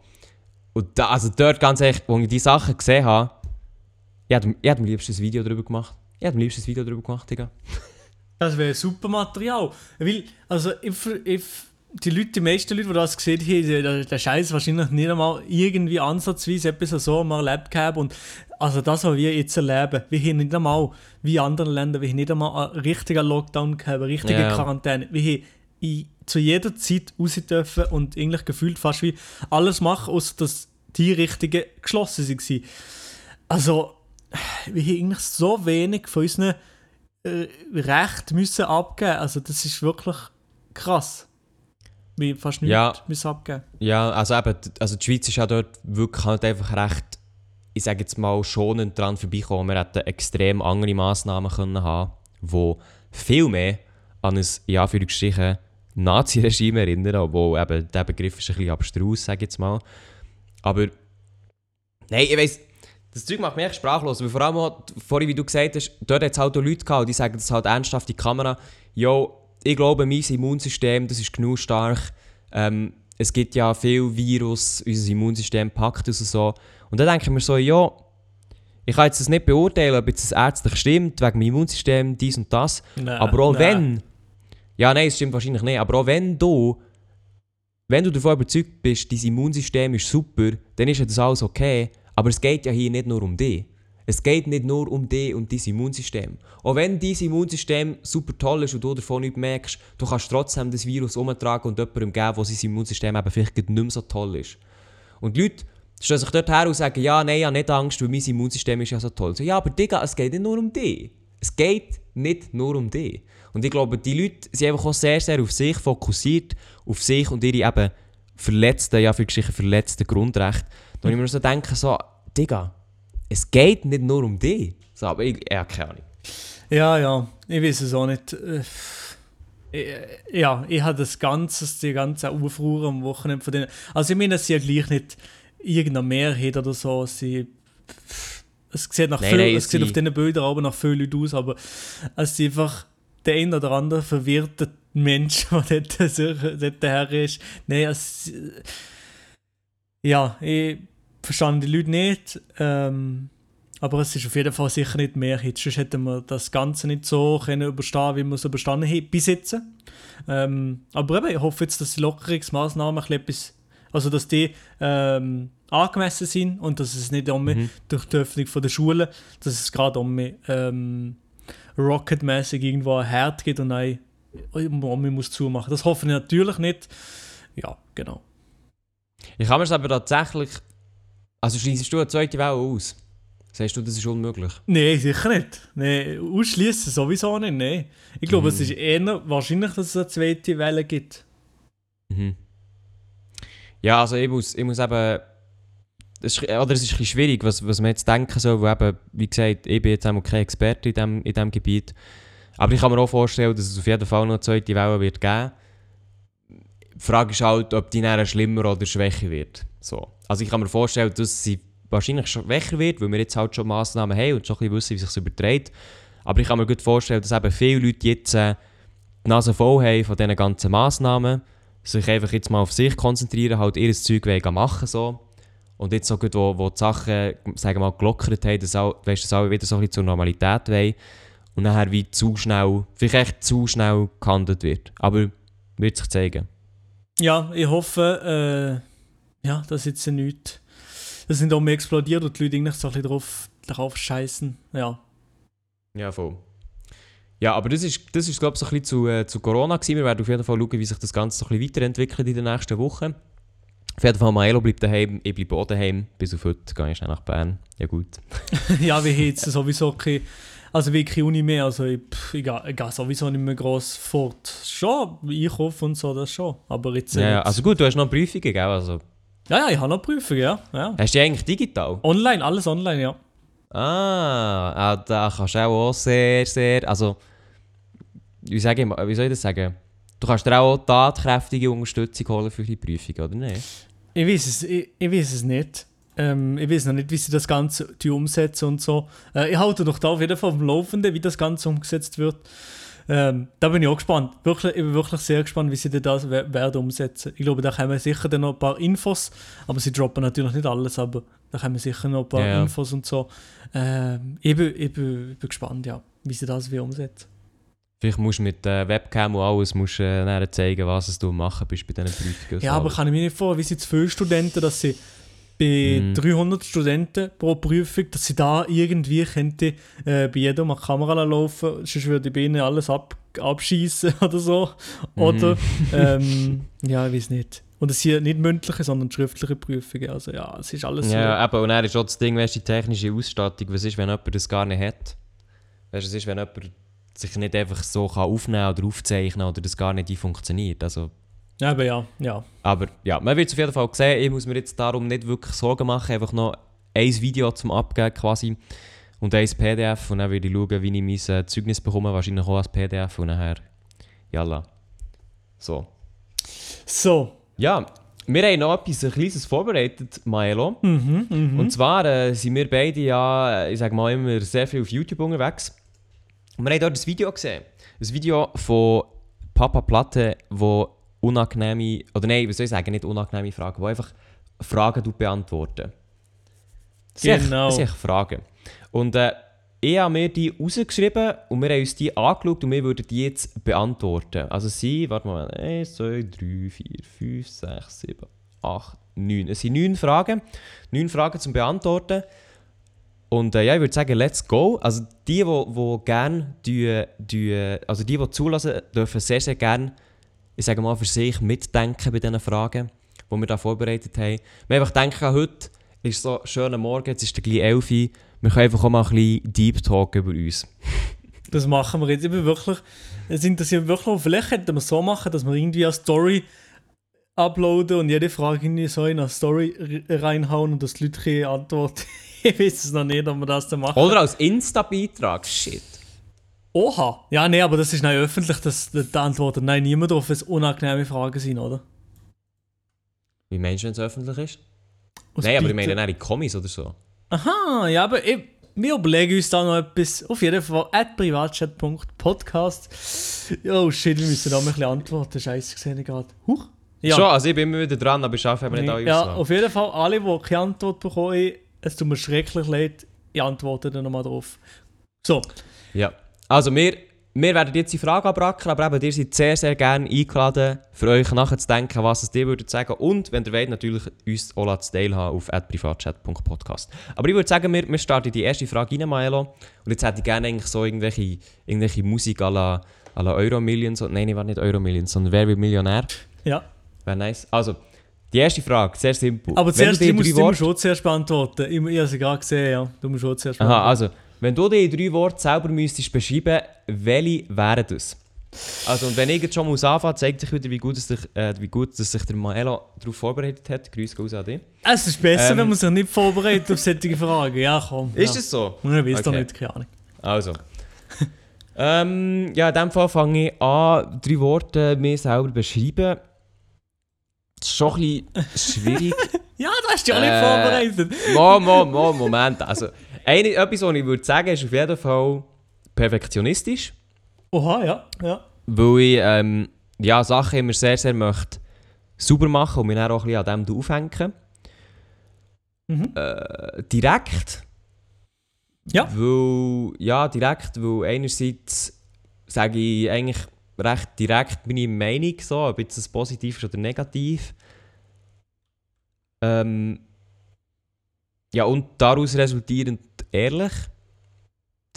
Und da, also dort ganz ehrlich, als ich diese Sachen gesehen habe, ich hätte am liebsten ein Video darüber gemacht. Ich hätte am liebsten ein Video darüber gemacht, Digga. Das wäre super Material. Weil, also, ich, ich, die Leute, die meisten Leute, die das gesehen haben, der, der Scheiß wahrscheinlich nicht einmal irgendwie ansatzweise etwas so mal erlebt gehabt. Und also das, was wir jetzt erleben, wir haben nicht einmal, wie in anderen Ländern, wir haben nicht einmal einen richtigen Lockdown gehabt, eine richtige Ja. Quarantäne. Wir haben in, zu jeder Zeit raus dürfen und eigentlich gefühlt fast wie alles machen, außer dass die richtigen geschlossen waren. Also, wir haben eigentlich so wenig von unseren äh, Recht müssen abgeben. Also das ist wirklich krass. Wir fast nichts Ja. müssen abgeben. Ja, also eben, also die Schweiz ist ja dort wirklich halt einfach recht, ich sage jetzt mal, schonend dran vorbeigekommen. Wir hätten extrem andere Massnahmen können haben, die viel mehr an ein, in Anführungsstrichen, Nazi-Regime erinnern, obwohl eben der Begriff ist ein bisschen abstrus, sage ich jetzt mal. Aber, nein, ich weiss, das Zeug macht mich echt sprachlos, weil vor allem auch, vorhin, wie du gesagt hast, dort hat es halt auch Leute gehabt, die sagen das halt ernsthaft in die Kamera, yo, ich glaube, mein Immunsystem, das ist genug stark, ähm, es gibt ja viel Virus, unser Immunsystem packt es und so. Und dann denke ich mir so, ja, ich kann jetzt das nicht beurteilen, ob jetzt das ärztlich stimmt, wegen meinem Immunsystem, dies und das. Nein, aber auch nein. wenn, ja, nein, es stimmt wahrscheinlich nicht, aber auch wenn du, wenn du davon überzeugt bist, dein Immunsystem ist super, dann ist ja das alles okay. Aber es geht ja hier nicht nur um dich. Es geht nicht nur um dich und dein Immunsystem. Auch wenn dein Immunsystem super toll ist und du davon nicht merkst, du kannst trotzdem das Virus umtragen und jemandem geben, wo sein Immunsystem eben vielleicht nicht mehr so toll ist. Und die Leute stellen sich dort her und sagen, ja, nein, habe nicht Angst, weil mein Immunsystem ist ja so toll. So, ja, aber Digga, es geht nicht nur um dich. Es geht nicht nur um dich. Und ich glaube, die Leute sind einfach auch sehr, sehr auf sich fokussiert, auf sich und ihre eben verletzten, ja, für Geschichte verletzten Grundrechte. Da ich mir so denke, so, Digga, es geht nicht nur um dich. So, aber ich, ja, keine Ahnung. Ja, ja, ich weiß es auch nicht. Äh, ich- Ja, ich habe das Ganze, die ganze Aufruhr am Wochenende von denen. Also ich meine, es sind ja gleich nicht irgendeine Mehrheit oder so. Sie, es sieht, nach Nein, viel, nein, es sieht sie- auf diesen Bildern aber nach vielen Leuten aus, aber es ist einfach der ein oder andere verwirrte Mensch, der dort, dort her ist. Nein, es, ja, ich verstand die Leute nicht. Ähm, aber es ist auf jeden Fall sicher nicht die Mehrheit. Sonst hätten wir das Ganze nicht so können überstehen wie wir es überstanden haben bis jetzt. Ähm, aber eben, ich hoffe jetzt, dass die Lockerungsmaßnahmen etwas, also dass die ähm, angemessen sind und dass es nicht um Mhm. durch die Öffnung von der Schule, dass es gerade um ähm, rocketmäßig irgendwo ein Herd gibt und ein um muss zumachen. Das hoffe ich natürlich nicht. Ja, genau. Ich kann mir es aber tatsächlich. Also schließt du eine zweite Welle aus? Sagst du, das ist unmöglich? Nein, sicher nicht. Nee, ausschließen sowieso nicht. Nee. Ich glaube, Mhm. es ist eher wahrscheinlich, dass es eine zweite Welle gibt. Mhm. Ja, also ich muss, ich muss eben. Es ist, oder es ist ein bisschen schwierig, was, was man jetzt denken soll, weil eben, wie gesagt, ich bin jetzt einmal kein Experte in diesem in dem Gebiet. Aber ich kann mir auch vorstellen, dass es auf jeden Fall noch eine zweite Welle wird geben. Die Frage ist halt, ob die dann schlimmer oder schwächer wird. So. Also ich kann mir vorstellen, dass sie wahrscheinlich schwächer wird, weil wir jetzt halt schon Massnahmen haben und schon ein bisschen wissen, wie sich überträgt. Aber ich kann mir gut vorstellen, dass eben viele Leute jetzt äh, die Nase voll haben von diesen ganzen Massnahmen, sich einfach jetzt mal auf sich konzentrieren, halt ihr Zeug machen so. Und jetzt so gut, wo, wo die Sachen, sagen wir mal, gelockert haben, dass, auch, weißt, dass alle wieder so ein bisschen zur Normalität wollen. Und nachher wie zu schnell, vielleicht echt zu schnell gehandelt wird. Aber wird sich zeigen. Ja, ich hoffe, äh, ja, dass jetzt nichts das sind auch mehr explodiert und die Leute eigentlich so ein bisschen drauf, darauf scheißen. Ja. Ja, voll. Ja, aber das ist, das ist glaube ich, so ein bisschen zu, äh, zu Corona gewesen. Wir werden auf jeden Fall schauen, wie sich das Ganze so ein bisschen weiterentwickelt in den nächsten Wochen. Auf jeden Fall, Maelo bleibt daheim, ich bleibe auch daheim. Bis auf heute gehe ich schnell nach Bern. Ja gut. ja, wir haben jetzt sowieso keine, also wie keine Uni mehr, also ich, ich, ich gehe sowieso nicht mehr gross fort. Schon, Einkauf und so, das schon, aber jetzt... Ja, ja, jetzt- also gut, du hast noch Prüfungen, gell? Also, ja, ja, ich habe noch Prüfungen, ja. ja. hast du die eigentlich digital? Online, alles online, ja. Ah, da kannst du auch, sehr, sehr, also, wie, sage ich, wie soll ich das sagen? Du kannst dir auch tatkräftige Unterstützung holen für die Prüfung, oder nicht? Ich weiß es, ich, ich weiß es nicht. Ähm, ich weiß noch nicht, wie sie das Ganze umsetzen und so. Äh, ich halte doch da auf jeden Fall auf dem Laufenden, wie das Ganze umgesetzt wird. Ähm, da bin ich auch gespannt. Wirklich, ich bin wirklich sehr gespannt, wie sie das we- werden umsetzen. Ich glaube, da kommen sicher dann noch ein paar Infos, aber sie droppen natürlich nicht alles, aber da kommen sicher noch ein paar Ja, ja. Infos und so. Ähm, ich, bin, ich, bin, ich bin gespannt, ja, wie sie das wie umsetzen. Vielleicht musst du mit äh, Webcam und alles musst, äh, zeigen, was es du machen bist bei diesen Prüfungen. Ja, aber kann ich mir nicht vorstellen, wie sie zu viele Studenten, dass sie bei Mhm. 300 Studenten pro Prüfung, dass sie da irgendwie könnte, äh, bei jedem eine Kamera laufen, sonst würde ich bei ihnen alles ab, abschießen oder so. Oder, ähm, ja, ich weiß nicht. Und es sind nicht mündliche, sondern schriftliche Prüfungen. Also ja, es ist alles Ja, eben, und dann ist auch das Ding, weißt du, die technische Ausstattung, was ist, wenn jemand das gar nicht hat? Weißt du, was ist, wenn jemand sich nicht einfach so kann aufnehmen oder aufzeichnen oder das gar nicht funktioniert? Also, so. Aber ja, ja. aber ja, man wird es auf jeden Fall sehen. Ich muss mir jetzt darum nicht wirklich Sorgen machen, einfach noch ein Video zum Abgeben quasi und ein PDF und dann werde ich schauen, wie ich mein äh, Zeugnis bekomme, wahrscheinlich auch als PDF und nachher, jalla. So. So. Ja, wir haben noch etwas ein kleines vorbereitet, Maelo. Mhm, mhm. Und zwar äh, sind wir beide ja, ich sage mal, immer sehr viel auf YouTube unterwegs. Und wir haben dort ein Video gesehen. Ein Video von Papa Platte, wo unangenehme, oder nein, wie soll ich sagen, nicht unangenehme Fragen, wo einfach Fragen du beantworten. Genau. Es sind Fragen. Und äh, ich habe mir die rausgeschrieben und wir haben uns die angeschaut und wir würden die jetzt beantworten. Also sie, warte mal, 1, 2, 3, 4, 5, 6, 7, 8, 9. Es sind 9 Fragen. 9 Fragen zum Beantworten. Und äh, ja, ich würde sagen, let's go. Also die, die, die gerne, die, die, also die, die zulassen, dürfen sehr, sehr gerne, ich sage mal, für sich mitdenken bei diesen Fragen, die wir da vorbereitet haben. Wir einfach denken, heute ist so ein schöner Morgen, jetzt ist der gleich 11 Uhr. Wir können einfach auch mal ein bisschen Deep Talk über uns. Das machen wir jetzt. Ich bin wirklich, es interessiert wirklich, vielleicht könnten wir es so machen, dass wir irgendwie eine Story uploaden und jede Frage irgendwie so in eine Story reinhauen und dass die Leute keine Antwort Ich weiß es noch nicht, ob wir das dann machen. Oder als Insta-Beitrag. Shit. Oha! Ja, nee, aber das ist nicht öffentlich, dass die antwortet nein niemand drauf, wenn es unangenehme Fragen sind, oder? Wie meinst du, wenn es öffentlich ist? Aus Nein, aber ich meine dann in Kommis oder so. Aha, ja, aber ich, wir überlegen uns da noch etwas. Auf jeden Fall, at privatchat.podcast. Oh shit, wir müssen da mal ein bisschen antworten. Scheiße, gesehen ich gerade. Huch. Ja, Schon, also ich bin immer wieder dran, aber ich schaffe eben nicht alle ja auf jeden Fall, alle, die keine Antwort bekommen es tut mir schrecklich leid, ich antworte dann nochmal drauf. So, Ja. Also wir, wir werden jetzt die Frage abracken, aber eben, ihr seid sehr, sehr gerne eingeladen, für euch nachzudenken, was es ihr würdet sagen. Und wenn ihr wollt, natürlich uns auch zu teilhaben auf privatchat.podcast. Aber ich würde sagen, wir, wir starten die erste Frage rein, Maelo. Und jetzt hätte ich gerne eigentlich so irgendwelche, irgendwelche Musik à la, à la Euro-Millions. Nein, ich war nicht Euro-Millions, sondern Wer wird Millionär? ja. Wäre nice. Also, die erste Frage, sehr simpel. Aber zuerst, du musst drei du Worte- schon zuerst beantworten. Ich, ich habe sie gerade gesehen, ja. Du musst schon zuerst Aha, beantworten. also, wenn du die in drei Worte selber müsstest beschreiben, welche wären das? Also, und wenn ich jetzt schon muss anfangen, zeigt sich wieder, wie gut, es sich, äh, wie gut dass sich der Maelo darauf vorbereitet hat. Grüße gehen an dich. Es ist besser, Ähm. wenn man sich nicht vorbereitet auf solche Fragen. Ja, komm. Ist ja. es so? Ich weiß doch Okay. nicht, keine Ahnung. Also. ähm, ja, in dem Fall fange ich an, drei Worte mir selber beschreiben. Das ist schon ein bisschen schwierig. Ja, du hast dich auch nicht Äh. vorbereitet. Mo, mo, mo, Moment. Also, eine, etwas, was ich würde sagen, ist auf jeden Fall perfektionistisch. Oha, ja. ja. Weil ich ähm, ja, Sachen immer sehr, sehr möchte sauber machen und mich dann auch ein bisschen an dem aufhängen. Mhm. Äh, direkt. Ja. Weil, ja, direkt, weil einerseits sage ich eigentlich recht direkt meine Meinung, so, ob jetzt das positiv ist oder negativ. Ähm, ja, und daraus resultierend ehrlich.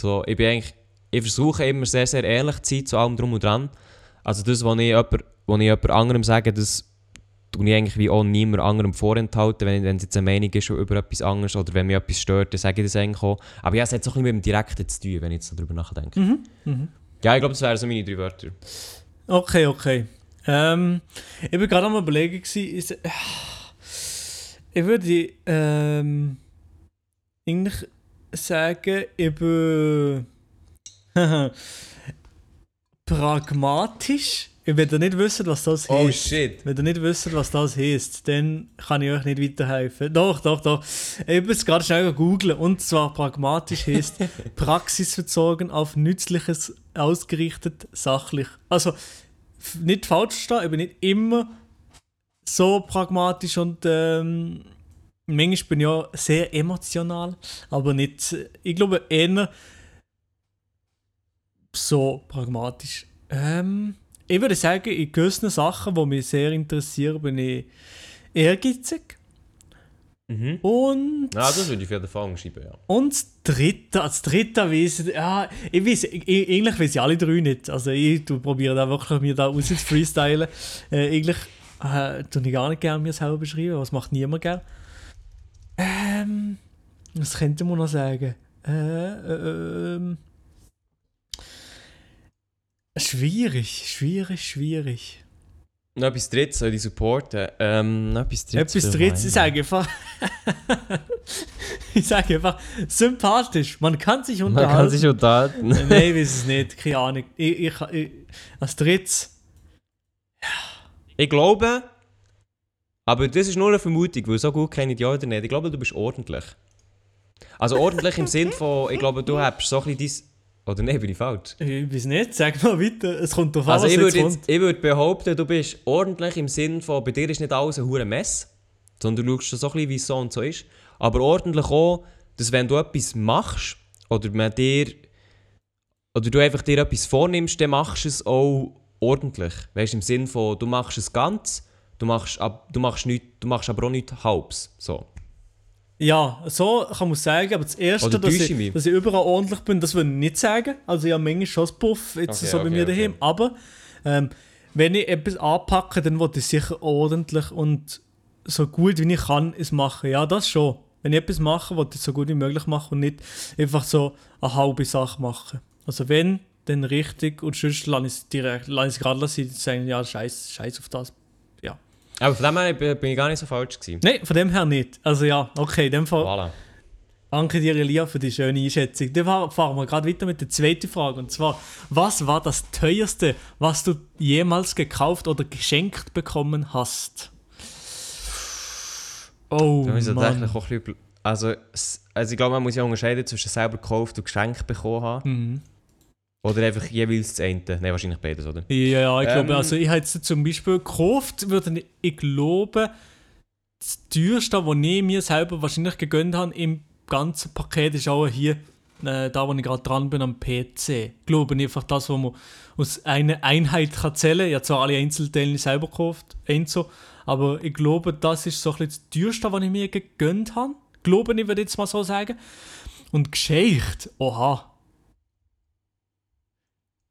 So, ich bin eigentlich, ich versuche immer sehr, sehr ehrlich zu sein zu allem drum und dran. Also das, was ich jemand, was ich jemand anderem sage, das tue ich eigentlich wie auch niemand anderem vorenthalten, wenn, wenn es jetzt eine Meinung ist über etwas anderes oder wenn mich etwas stört, dann sage ich das eigentlich auch. Aber ja, es hat so ein bisschen mit dem Direkten zu tun, wenn ich jetzt darüber nachdenke. Mhm. Mhm. Ja, ich glaube, das wären so meine drei Wörter. Okay, okay. Ähm, ich war gerade am überlegen, äh, ich würde ähm, eigentlich sagen, bin pragmatisch. Ich will nicht wissen, was das Oh heißt. shit. Wenn ihr nicht wisst, was das heißt, dann kann ich euch nicht weiterhelfen. Doch, doch, doch. Ich muss es gerade schnell googeln. Und zwar pragmatisch heißt praxisbezogen auf Nützliches ausgerichtet, sachlich. Also, nicht falsch ich bin nicht immer so pragmatisch und ähm, manchmal bin ich auch sehr emotional, aber nicht, ich glaube eher so pragmatisch. Ähm, ich würde sagen, in gewissen Sachen, die mich sehr interessieren, bin ich ehrgeizig. Mhm. Und, Ja, das würde ich für Fall schreiben, ja. und das dritte, als dritte weiss ich, ja, ich ich- eigentlich weiss ich alle drei nicht. Also ich probiere da wirklich mir da raus zu freestylen. Äh, eigentlich äh, tue ich gar nicht gerne mir selber beschreiben, was macht niemand gerne. Ähm, was könnte man noch sagen? Äh, äh, ähm, schwierig, schwierig, schwierig. Noch etwas Drittes soll ich supporten. Ähm, noch etwas Drittes. Etwas drittes, ich sage einfach. ich sage einfach, sympathisch. Man kann sich Man unterhalten. kann sich unterhalten. Äh, Nein, ich weiß es nicht, keine Ahnung. Ich, ich, ich, als drittes, Ich glaube, aber das ist nur eine Vermutung, weil so gut kenne ich dich oder nicht. Ich glaube, du bist ordentlich. Also ordentlich im Sinn von, ich glaube, du hast so ein bisschen dein... Oder nein, bin ich falsch? ich weiß nicht, sag mal weiter. Es kommt darauf an, Also ich würde, jetzt, ich würde behaupten, du bist ordentlich im Sinn von, bei dir ist nicht alles ein hure Mess, sondern du schaust so ein bisschen, wie es so und so ist. Aber ordentlich auch, dass wenn du etwas machst, oder man dir, oder du einfach dir etwas vornimmst, dann machst du es auch ordentlich. Weißt du, im Sinn von, du machst es ganz, du machst, ab, du machst, nicht, du machst aber auch nichts halbs. So. Ja, so kann man sagen, aber das Erste, dass ich, dass ich überall ordentlich bin, das würde ich nicht sagen. Also ich habe manchmal schon das Puff, jetzt Okay, so bei okay, mir okay. daheim. Aber ähm, wenn ich etwas anpacke, dann will ich sicher ordentlich und so gut wie ich kann es machen. Ja, das schon. Wenn ich etwas mache, will ich es so gut wie möglich machen und nicht einfach so eine halbe Sache machen. Also wenn, dann richtig und sonst lasse ich es direkt, lasse ich es gerade lassen, sagen, ja, scheiß, scheiß auf das. Aber von dem her bin ich gar nicht so falsch gewesen. Nein, von dem her nicht. Also ja, okay, in dem Fall Voilà. Danke dir, Elia, für die schöne Einschätzung. Dann fahr- fahren wir gerade weiter mit der zweiten Frage. Und zwar, was war das teuerste, was du jemals gekauft oder geschenkt bekommen hast? Oh, Da ich Mann. tatsächlich auch ein bisschen... Also, also ich glaube, man muss ja unterscheiden zwischen selber gekauft und geschenkt bekommen haben. Mhm. Oder einfach jeweils das eine. Nein, wahrscheinlich beides, oder? Ja, ja, ich glaube, Ähm. also ich habe jetzt zum Beispiel gekauft, würde ich, ich glaube, das teuerste, was ich mir selber wahrscheinlich gegönnt habe im ganzen Paket, ist auch hier, äh, da wo ich gerade dran bin, am PC. Ich glaube einfach das, was man aus einer Einheit kann zählen kann. Ich habe zwar alle Einzelteile selber gekauft, Enzo, aber ich glaube, das ist so ein bisschen das teuerste, was ich mir gegönnt habe. Glaube ich, würde ich jetzt mal so sagen. Und Geschichte, oha.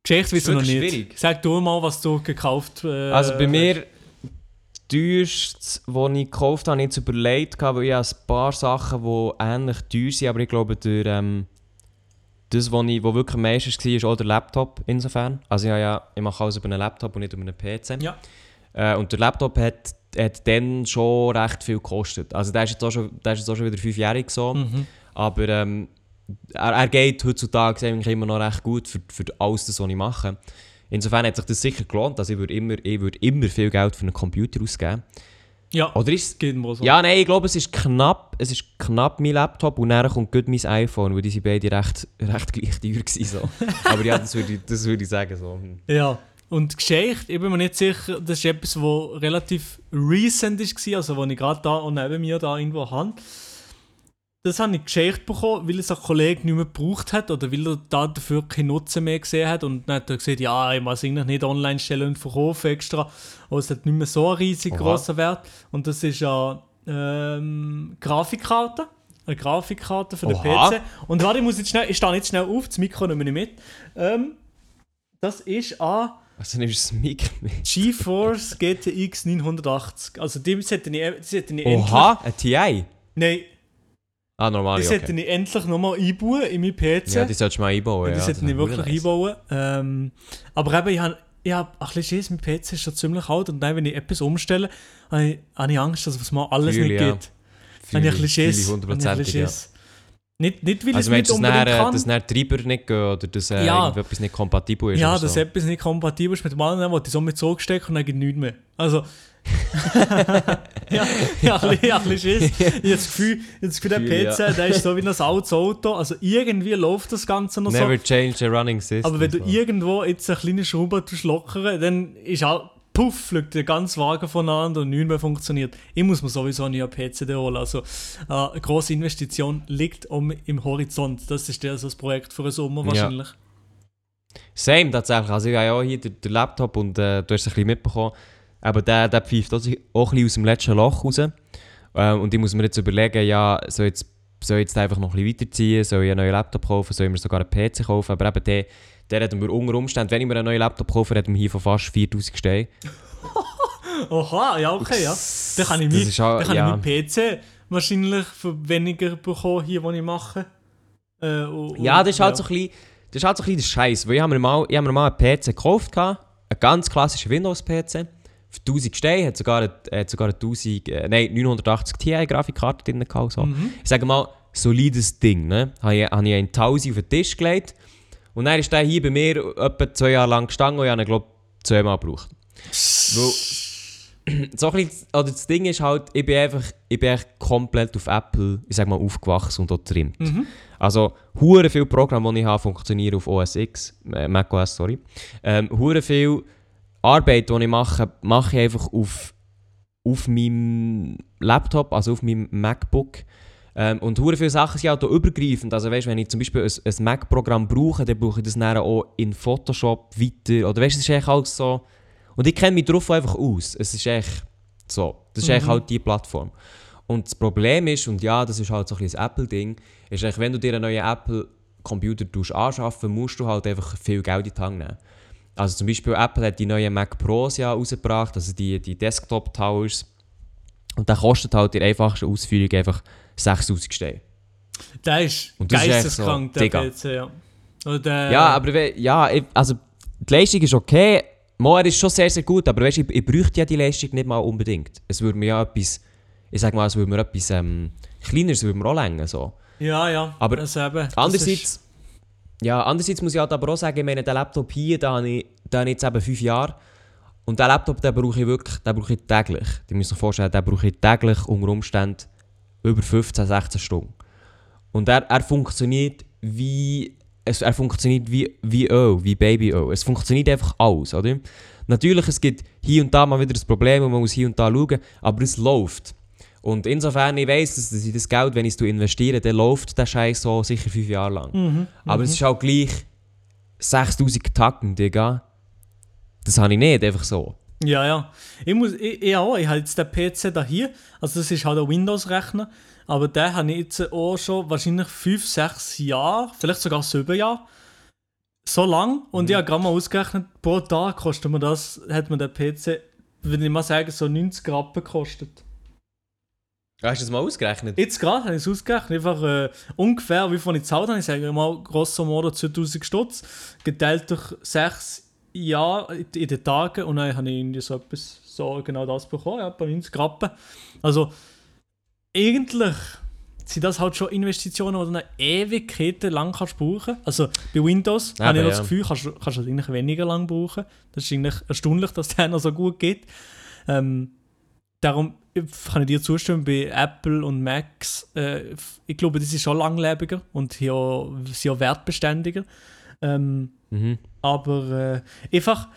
Geschichte wissen wir noch nicht. schwierig. Sag du mal, was du gekauft äh, Also bei hast. mir, das teuerste, was ich gekauft habe, ich jetzt überlegt, weil ich ein paar Sachen, die ähnlich teuer sind, aber ich glaube, der, ähm, das, was ich, wo wirklich am meisten war, ist auch der Laptop insofern. Also ich, habe ja, ich mache alles über einen Laptop und nicht über einen PC. Ja. Äh, und der Laptop hat, hat dann schon recht viel gekostet. Also der ist jetzt auch schon, der ist jetzt auch schon wieder fünfjährig so. Mhm. Aber ähm, er, er geht heutzutage eigentlich immer noch recht gut für, für alles, das, was ich mache. Insofern hat sich das sicher gelohnt. Also ich würde immer, ich würde immer viel Geld für einen Computer ausgeben. Ja, Oder ist so. Ja, nein, ich glaube, es ist knapp, es ist knapp mein Laptop und dann kommt gut mein iPhone, weil die sind beide recht, recht gleich teuer gewesen, so. Aber ja, das würde ich, das würde ich sagen. So. Ja. Und Geschichte, ich bin mir nicht sicher, das ist etwas, was relativ recent war, also was ich gerade da und neben mir da irgendwo habe. Das habe ich geschenkt bekommen, weil es ein Kollege nicht mehr gebraucht hat oder weil er da dafür keinen Nutzen mehr gesehen hat. Und dann hat er gesagt, ja, ich muss eigentlich nicht online stellen und verkaufen extra. Aber es hat nicht mehr so einen riesig grossen Wert. Und das ist eine ähm, Grafikkarte. eine Grafikkarte für den Oha. PC. Und warte, ich muss jetzt schnell, ich stehe jetzt schnell auf, das Mikro nehme ich mit. Ähm, das ist an Also nimmst du das Mikro mit? GeForce GTX 980. Also die sollten ich, die sollten ich endlich... Oha, ein TI? Nein, Ah, normal, die okay. sollten ich endlich nochmal einbauen in meinen PC. Ja, die solltest du mal einbauen. die ja, sollten das ich wirklich nice. einbauen. Ähm, aber eben, ich habe ich hab ein bisschen Schiss, mein PC ist schon ziemlich alt und dann, wenn ich etwas umstelle, habe ich, habe ich Angst, dass es mal alles Fühle nicht ich, ja. geht. Habe ich ein bisschen Fühle ich Schiss. Habe ich ein bisschen ja. Schiss. Nicht, nicht, weil Also es nicht unbedingt nachher- kann. dass die Treiber nicht gehen oder dass äh, Ja. irgendetwas nicht kompatibel ist? ja, dass so? etwas nicht kompatibel ist mit dem anderen, wo die so mit so gesteckt und dann geht nichts mehr. Also... ja, ja, ein bisschen, ein bisschen Schiss. Ich habe das Gefühl, das Gefühl der PC, ja. der ist so wie ein altes Auto. Also irgendwie läuft das Ganze noch so. Never change a running system. Aber wenn du so. irgendwo jetzt eine kleine Schraube lockern, dann ist halt, puff, fliegt der ganze Wagen voneinander und nichts mehr funktioniert. Ich muss mir sowieso einen neuen PC holen. Also äh, eine grosse Investition liegt um, im Horizont. Das ist ja so das Projekt für den Sommer Ja. wahrscheinlich. Same tatsächlich. Also ich habe ja auch hier den, den Laptop und äh, du hast es ein bisschen mitbekommen. Aber der, der pfeift auch auch ein bisschen aus dem letzten Loch raus. Ähm, und ich muss mir jetzt überlegen, ja, soll ich jetzt, soll jetzt einfach noch ein bisschen weiterziehen? Soll ich einen neuen Laptop kaufen? Soll ich mir sogar einen PC kaufen? Aber eben der, der hat mir unter Umständen, wenn ich mir einen neuen Laptop kaufe, hat er mir hier von fast 4000 stehen. Oha, ja, okay, ja. Dann kann ich, auch- dann kann ja. ich meinen PC wahrscheinlich für weniger bekommen, hier, was ich mache. Äh, und- Ja, das ist halt ja. so ein bisschen, das ist halt so ein bisschen der Scheiß. Weil ich habe mir mal, ich habe mir mal einen PC gekauft, einen ganz klassischen Windows-PC. Für 1000 Steine, hat sogar, eine- hat sogar eine 1000, äh, nein, 980 Ti-Grafikkarte drin gehabt. So. Mhm. Ich sage mal, solides Ding. Ne? Habe ich, habe ich einen 1000 auf den Tisch gelegt. Und dann ist der hier bei mir etwa zwei Jahre lang gestanden und ich habe ihn, glaube ich, zweimal gebraucht. Weil, so ein bisschen, oder das Ding ist halt, ich bin einfach, ich bin echt komplett auf Apple, ich sag mal, aufgewachsen und dort trimmt. Mhm. Also, hure viele Programme, die ich habe, funktionieren auf OS X, äh, macOS, sorry. Ähm, hure viel Arbeit, die ich mache, mache ich einfach auf, auf meinem Laptop, also auf meinem MacBook. Ähm, und hure viele Sachen sind auch übergreifend. Also weißt, wenn ich zum Beispiel ein, ein Mac-Programm brauche, dann brauche ich das dann auch in Photoshop weiter. Oder weißt, du, es ist eigentlich alles so... Und ich kenne mich darauf einfach aus. Es ist echt so. Das ist Mhm. eigentlich halt die Plattform. Und das Problem ist, und ja, das ist halt so ein bisschen ein Apple-Ding, ist eigentlich, wenn du dir einen neuen Apple-Computer anschaffen musst du halt einfach viel Geld in die Hand nehmen. Also zum Beispiel Apple hat die neuen Mac Pros ja rausgebracht, also die, die Desktop-Towers. Und der kostet halt in der einfachsten Ausführung einfach 6000 Steine. Der ist das geisteskrank, so, der Digga. PC, ja. Oder der, Ja, aber we- ja, also die Leistung ist okay. Mo, er ist schon sehr, sehr gut, aber weißt, ich, ich bräuchte ja die Leistung nicht mal unbedingt. Es würde mir ja etwas, ich sag mal, es würde mir etwas ähm, Kleineres würde mir auch länger, so. Ja, ja. Aber also eben, das Andererseits, ja, andererseits muss ich halt aber auch sagen, ich meine, den Laptop hier, da habe ich, da habe ich jetzt eben fünf Jahre. Und den Laptop, den brauche ich wirklich, den brauche ich täglich. Die müssen sich vorstellen, den brauche ich täglich unter Umständen über 15, 16 Stunden. Und er, er funktioniert wie, es, er funktioniert wie, wie Öl, wie Babyöl. Es funktioniert einfach alles, oder? Natürlich, es gibt hier und da mal wieder das Problem und man muss hier und da schauen, aber es läuft. Und insofern, ich weiss, dass, dass ich das Geld, wenn ich es investiere, dann läuft der Scheiß so sicher fünf Jahre lang. Mhm. Aber es ist auch gleich 6000 Tacken, Digga. Das habe ich nicht, einfach so. Ja, ja. Ich muss, ich, ich auch, ich habe jetzt den PC da hier, also das ist halt ein Windows-Rechner, aber den habe ich jetzt auch schon wahrscheinlich 5, 6 Jahre, vielleicht sogar 7 Jahre. So lang. Und ich habe gerade mal ausgerechnet, pro Tag kostet mir das, hat mir der PC, würde ich mal sagen, so 90 Rappen gekostet. Hast du das mal ausgerechnet? Jetzt gerade habe ich es ausgerechnet, einfach äh, ungefähr, wie viel ich gezahlt habe. Ich sage mal, grosso modo 2000 Stutz, geteilt durch 6 Jahre in den Tagen und dann habe ich irgendwie so etwas, so genau das bekommen, ja, etwa 90 Rappen. Also, eigentlich sind das halt schon Investitionen, die du eine Ewigkeit lang kannst brauchen Also, bei Windows Eben, habe ich das. Gefühl, kannst du kannst du das eigentlich weniger lang brauchen. Das ist eigentlich erstaunlich, dass der noch so gut geht. Ähm, darum kann ich dir zustimmen, bei Apple und Macs, äh, ich glaube, die sind schon langlebiger und hier sind auch wertbeständiger. Ähm, Mhm. aber äh, einfach,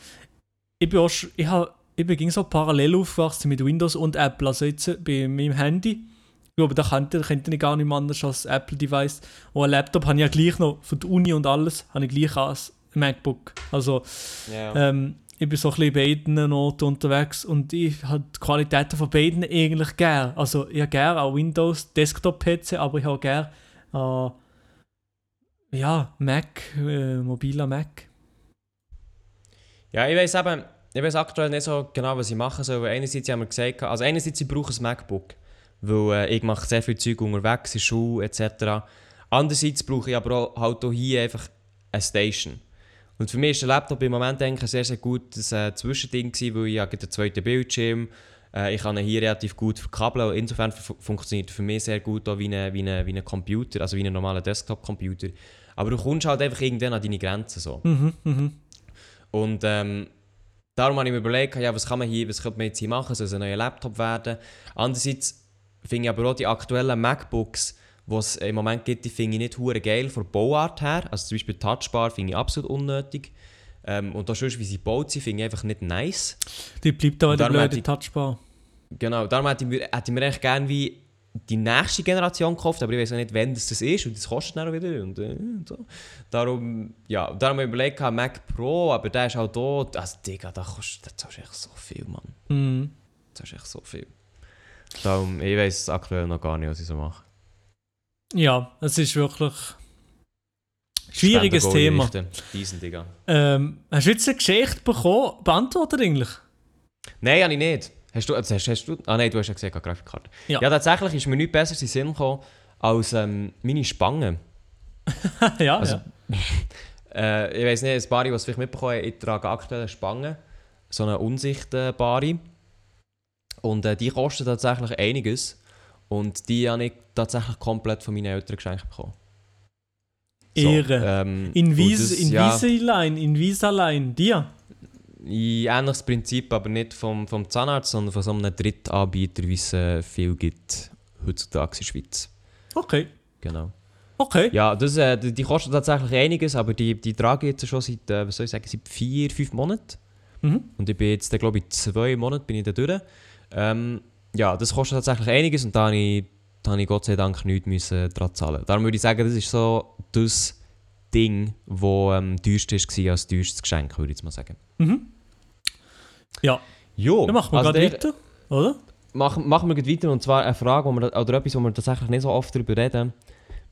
ich bin auch, ich, hab, ich bin ging so parallel aufgewachsen mit Windows und Apple. Also jetzt äh, bei meinem Handy, ich glaube, da könnte, könnte ich gar nicht mehr anders als Apple-Device. Und ein Laptop habe ich ja gleich noch, für die Uni und alles, habe ich gleich als MacBook. Also, Ja. ähm, ich bin so ein bisschen beiden Noten unterwegs und ich habe die Qualitäten von beiden eigentlich gern. Also ich habe gerne auch Windows Desktop-PC, aber ich habe gerne äh, ja, Mac, äh, mobiler Mac. Ja, ich weiß eben, ich weiß aktuell nicht so genau, was ich machen soll, einerseits haben wir gesagt, also einerseits ich brauche ein MacBook, weil äh, ich mache sehr viel Zeug unterwegs, in Schule etc. Andererseits brauche ich aber auch halt auch hier einfach eine Station. Und für mich ist der Laptop im Moment eigentlich ein sehr, sehr gutes äh, Zwischending gewesen, weil ich habe den zweiten Bildschirm, äh, ich kann ihn hier relativ gut verkabeln, insofern fu- funktioniert er für mich sehr gut auch wie ein wie eine, wie eine Computer, also wie ein normaler Desktop-Computer. Aber du kommst halt einfach irgendwann an deine Grenzen so. Mhm, mhm. Und ähm, darum habe ich mir überlegt, ja, was kann man hier, was könnte man jetzt hier machen, soll es ein neuer Laptop werden. Andererseits finde ich aber auch die aktuellen MacBooks, die es im Moment gibt, die finde ich nicht hure geil von der Bauart her. Also zum Beispiel Touchbar finde ich absolut unnötig. Ähm, und auch sonst, wie sie gebaut sind, finde ich einfach nicht nice. Die bleibt aber der blöde Touchbar. Genau, darum hätte ich mir, hätte ich mir echt gerne wie die nächste Generation gekauft, aber ich weiß auch nicht, wann das, das ist und das kostet dann auch wieder und, äh, und so. Darum, ja, darum habe ich überlegt, Mac Pro, aber der ist auch da, also Digga, da kostet, das echt so viel, Mann. Mhm. Das ist echt so viel. Darum, ich weiß aktuell noch gar nicht, was ich so mache. Ja, es ist wirklich schwieriges Thema. Diesen, Digga. Ähm, hast du jetzt eine Geschichte bekommen, beantwortet eigentlich? Nein, habe ich nicht. Hast du, also hast, hast du, ah nein, du hast ja gesagt, eine Grafikkarte. Ja. Ja. tatsächlich ist mir nichts Besseres in den Sinn gekommen, als ähm, meine Spangen. ja, Also- ja. Äh, ich weiß nicht, ein Bari, was vielleicht mitbekommen ich trage aktuell eine Spange. So eine unsichtbare. Und äh, die kosten tatsächlich einiges. Und die habe ich tatsächlich komplett von meinen Eltern geschenkt bekommen. Ehre. ähm, In und Wies, das- in ja, Wieseline, in Wieseline, dir? Ähnliches Prinzip, aber nicht vom, vom Zahnarzt, sondern von so einem Drittanbieter, wie es äh, viel gibt heutzutage in der Schweiz. Okay, Genau. okay. Ja, das, äh, die, die kosten tatsächlich einiges, aber die, die trage ich jetzt schon seit, äh, was soll ich sagen, seit vier, fünf Monaten. Mhm. Und ich bin jetzt, glaube ich, zwei Monate bin ich da durch. Ähm, ja, das kostet tatsächlich einiges und da habe ich, da habe ich Gott sei Dank nichts müssen dran zahlen. Darum würde ich sagen, das ist so das Ding, das am teuersten war als teuerstes Geschenk, würde ich jetzt mal sagen. Mhm. Ja, Jo, dann machen wir also gerade weiter, oder? Machen, machen wir gleich weiter und zwar eine Frage, wo wir, oder etwas, wo wir tatsächlich nicht so oft darüber reden.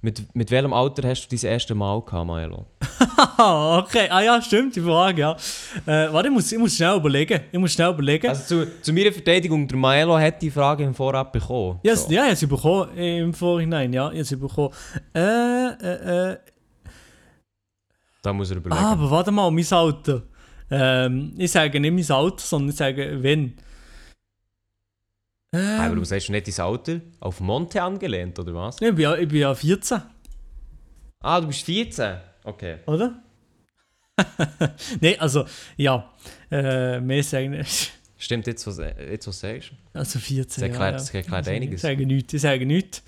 Mit, mit welchem Alter hast du dein erste Mal gehabt, Maelo? Okay. Ah ja, stimmt, die Frage, ja. Äh, warte, ich muss, ich muss schnell überlegen. Ich muss schnell überlegen. Also zu, zu meiner Verteidigung, der Maelo hat die Frage im Vorab bekommen. ja, So. ja, ich habe sie bekommen im Vorhinein, ja. Ich habe sie bekommen. Äh, äh, äh. Da muss er überlegen. Ah, aber warte mal, mein Alter. Ähm, ich sage nicht mein Alter, sondern ich sage, wenn. Ähm, Aber du sagst nicht dein Alter? Auf Monte angelehnt, oder was? ich, bin ja, ich bin ja 14, Ah, du bist 14? Okay. oder? Nein, also, ja. Äh, mehr sagen Stimmt, jetzt was, jetzt, was du sagst. Also 14 Das erklärt- ja, das erklärt Ich einiges. sage nichts, ich sage nichts.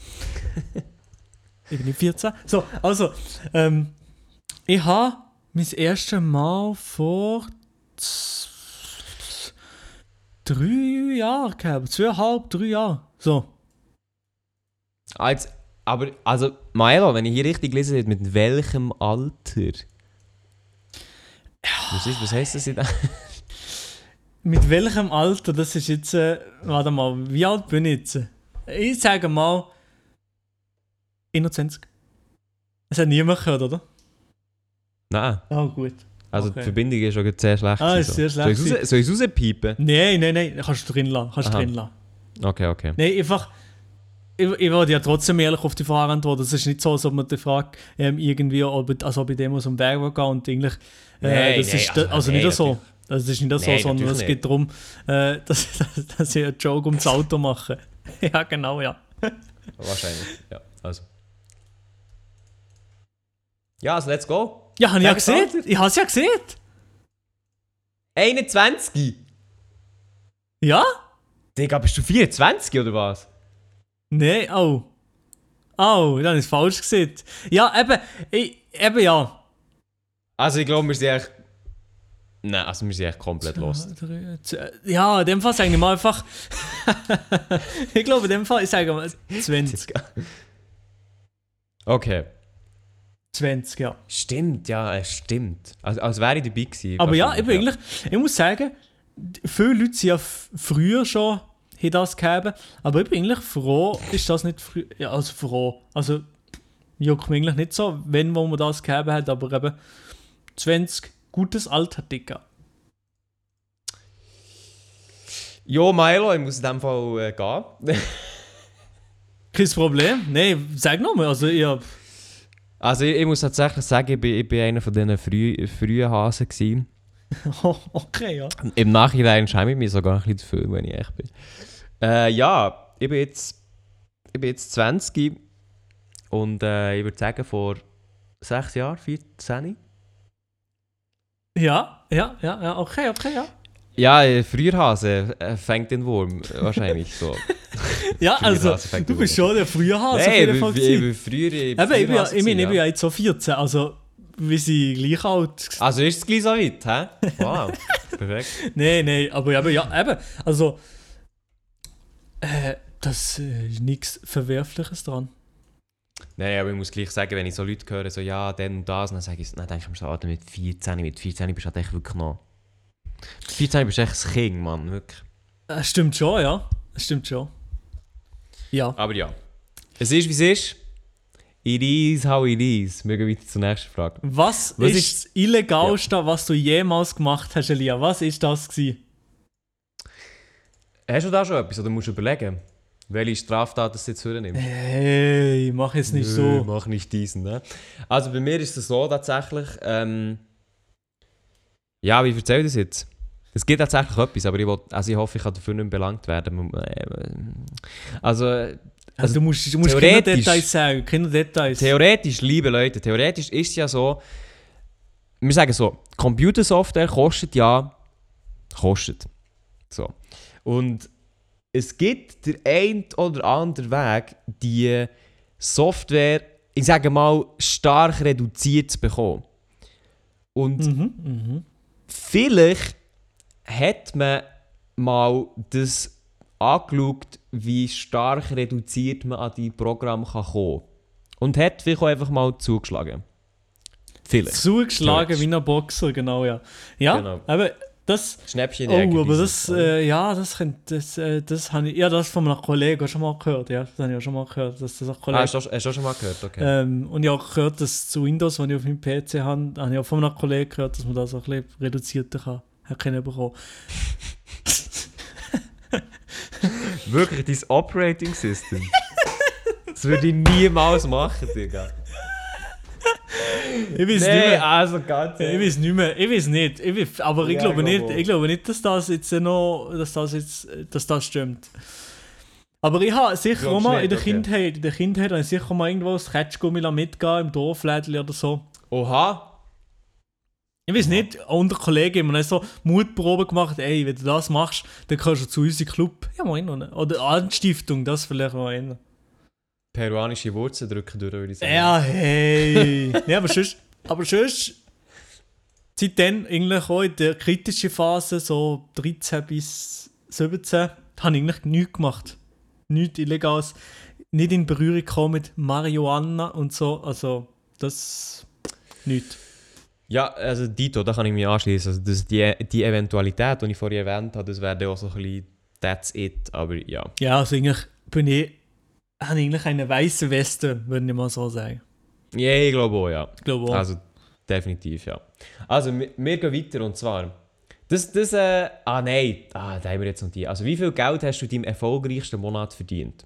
ich bin nicht 14. So, also, ähm, ich habe mein erstes Mal vor drei Jahren gehabt. Zweieinhalb, drei Jahre. So. Ah, jetzt, aber, also, Maelo, wenn ich hier richtig lese, mit welchem Alter? Was, ist, was heisst das in Mit welchem Alter, das ist jetzt, äh, warte mal, wie alt bin ich jetzt? Ich sage mal 21. Das hat niemand gehört, oder? Nein, Oh, gut. Also Okay. die Verbindung ist schon sehr schlecht. Ah, ist sehr so. schlecht Soll ich raus- es rauspiepen? Nein, nein, nein, kannst du drin lassen. Kannst Aha. drin lassen. Okay, okay. Nein, einfach. Ich, ich würde ja trotzdem ehrlich auf die Frage antworten. Es ist nicht so, als ob man die Frage ähm, irgendwie, ob, als ob ich dem aus dem Berg gehen und eigentlich. Äh, Nein, das nein, ist also also, also nein, nicht so. Das ist nicht so, Nein, sondern es geht darum, äh, dass, dass, dass ich einen Joke ums Auto mache. ja, genau, ja. Wahrscheinlich, ja. Also. Ja, also let's go. Ja, habe ich ja gesehen. Ich habe es ja gesehen. 21? Ja? Digga, bist du 24 oder was? Nein, oh. Oh, dann ist es falsch gesehen. Ja, eben, ich, eben ja. Also ich glaube, wir sind echt... Nein, also wir sind echt komplett lost. Drei, zwei- Ja, in dem Fall sage ich mal einfach. ich glaube, in dem Fall, ich sage mal 20. Okay. 20, ja. Stimmt, ja, es stimmt. Also, als wäre ich dabei gewesen. Aber ja, wahrscheinlich, eben eigentlich, ich muss sagen, viele Leute sind ja früher schon haben das gegeben, aber ich bin eigentlich froh, ist das nicht früh, ja, also froh, also juckt mich eigentlich nicht so, wenn wo man das gegeben hat, aber eben 20, gutes Alter, Dicker. Ja, Milo, ich muss in dem Fall äh, gehen. Kein Problem, nein, sag nochmal, also ihr, Also ich, ich muss tatsächlich sagen, ich bin, ich bin einer von diesen früh, frühen Hasen gewesen. okay, ja. Im Nachhinein schäme ich mich sogar ein bisschen dafür, wenn ich echt bin. Äh, ja, ich bin jetzt, ich bin jetzt 20 und äh, ich würde sagen vor 6 Jahren, 14. Ja, ja, ja, ja, okay, okay, ja. Ja, äh, früher Hase äh, fängt den Wurm, wahrscheinlich so. Ja, also, du bist schon der frühe Hase Nein, ich bin- früher... Eben, ich bin, ich, meine, ich bin ja jetzt so 14, also wir sind gleich alt. Also ist es gleich so weit, hä? Wow, perfekt. Nein, nein, aber, aber ja, eben, also äh, das äh, ist nichts Verwerfliches dran. Nein, aber ich muss gleich sagen, wenn ich so Leute höre, so ja, dann und das, dann sage ich, dann denke ich mir so, Alter, mit 14, mit 14 bist du halt echt wirklich noch... Mit 14 bist du echt ein King, Mann, wirklich. Das Äh, stimmt schon, ja. Das stimmt schon. Ja. Aber ja. Es ist, wie es ist. It is how it is. Wir gehen weiter zur nächsten Frage. Was, Was ist, das Illegalste, was du jemals gemacht hast, Elia? Was ist das gewesen? Hast du da schon etwas oder musst du überlegen, welche Straftat das jetzt vornimmst? Hey, mach jetzt nicht Nö, so. Mach nicht diesen, ne? Also bei mir ist es so tatsächlich, ähm, ja, wie erzähle ich das jetzt? Es gibt tatsächlich etwas, aber ich, will, also ich hoffe, ich kann dafür nicht belangt werden. Äh, Also, Also, du musst, du musst keine Details sagen, keine Details. theoretisch, liebe Leute, theoretisch ist es ja so, wir sagen so, Computersoftware kostet ja, kostet. So. Und es gibt der ein oder andere Weg, die Software, ich sage mal, stark reduziert zu bekommen. Und mhm, mhm. vielleicht hat man mal das angeschaut, wie stark reduziert man an die Programme kann kommen Und hat vielleicht auch einfach mal zugeschlagen. Vielleicht. Zugeschlagen Theoretisch. wie ein Boxer, genau, ja. Ja, Genau. aber das. Schnäppchen Oh, aber das, äh, ja, das könnte, das, äh, das habe ich, ja, das von einem Kollegen schon mal gehört, ja, das habe ich auch schon mal gehört, dass das ah, Kollege, hast, du, hast du schon mal gehört? Okay. ähm, und ich habe auch gehört, dass zu Windows, wenn ich auf meinem PC habe, habe ich auch von einem Kollegen gehört, dass man das auch ein bisschen reduzierter kann, können bekommen. Wirklich, dein Operating System? das würde ich niemals machen, Digga. Ich weiß nicht Nee, mehr, also ganz ich weiß nicht mehr, ich weiß nicht, ich weiß, aber ich Ja, glaube ich nicht, ich glaube nicht, dass das jetzt noch, dass das jetzt, dass das stimmt. Aber ich habe sicher auch mal in nicht, der okay. Kindheit, in der Kindheit habe ich sicher mal irgendwo ein Ketschgummi mitgegeben im Dorflädchen oder so. Oha. Ich weiß nicht, unter Kollegen haben wir so Mutproben gemacht, ey, wenn du das machst, dann kannst du zu unserem Club. Ja, noch. Oder Anstiftung, das vielleicht mal hin. Peruanische Wurzeln drücken durch, würde ich sagen. Ja, hey. ja, aber sonst, aber sonst, seitdem eigentlich auch in der kritischen Phase, so 13 bis 17, habe ich eigentlich nichts gemacht. Nichts Illegales. Nicht in Berührung gekommen mit Marihuana und so. Also, das. Nichts. Ja, also Dito, da kann ich mich anschließen. Also das, die, die Eventualität, die ich vorhin erwähnt habe, das wäre dann auch so ein bisschen that's it. Aber ja. Ja, also eigentlich bin ich, habe ich eigentlich eine weiße Weste, würde ich mal so sagen. Ja, ich glaube auch, ja. Ich glaube auch. Also definitiv, ja. Also wir, wir gehen weiter und zwar. Das, das, äh, ah nein, ah, da haben wir jetzt noch die. Also wie viel Geld hast du in deinem erfolgreichsten Monat verdient?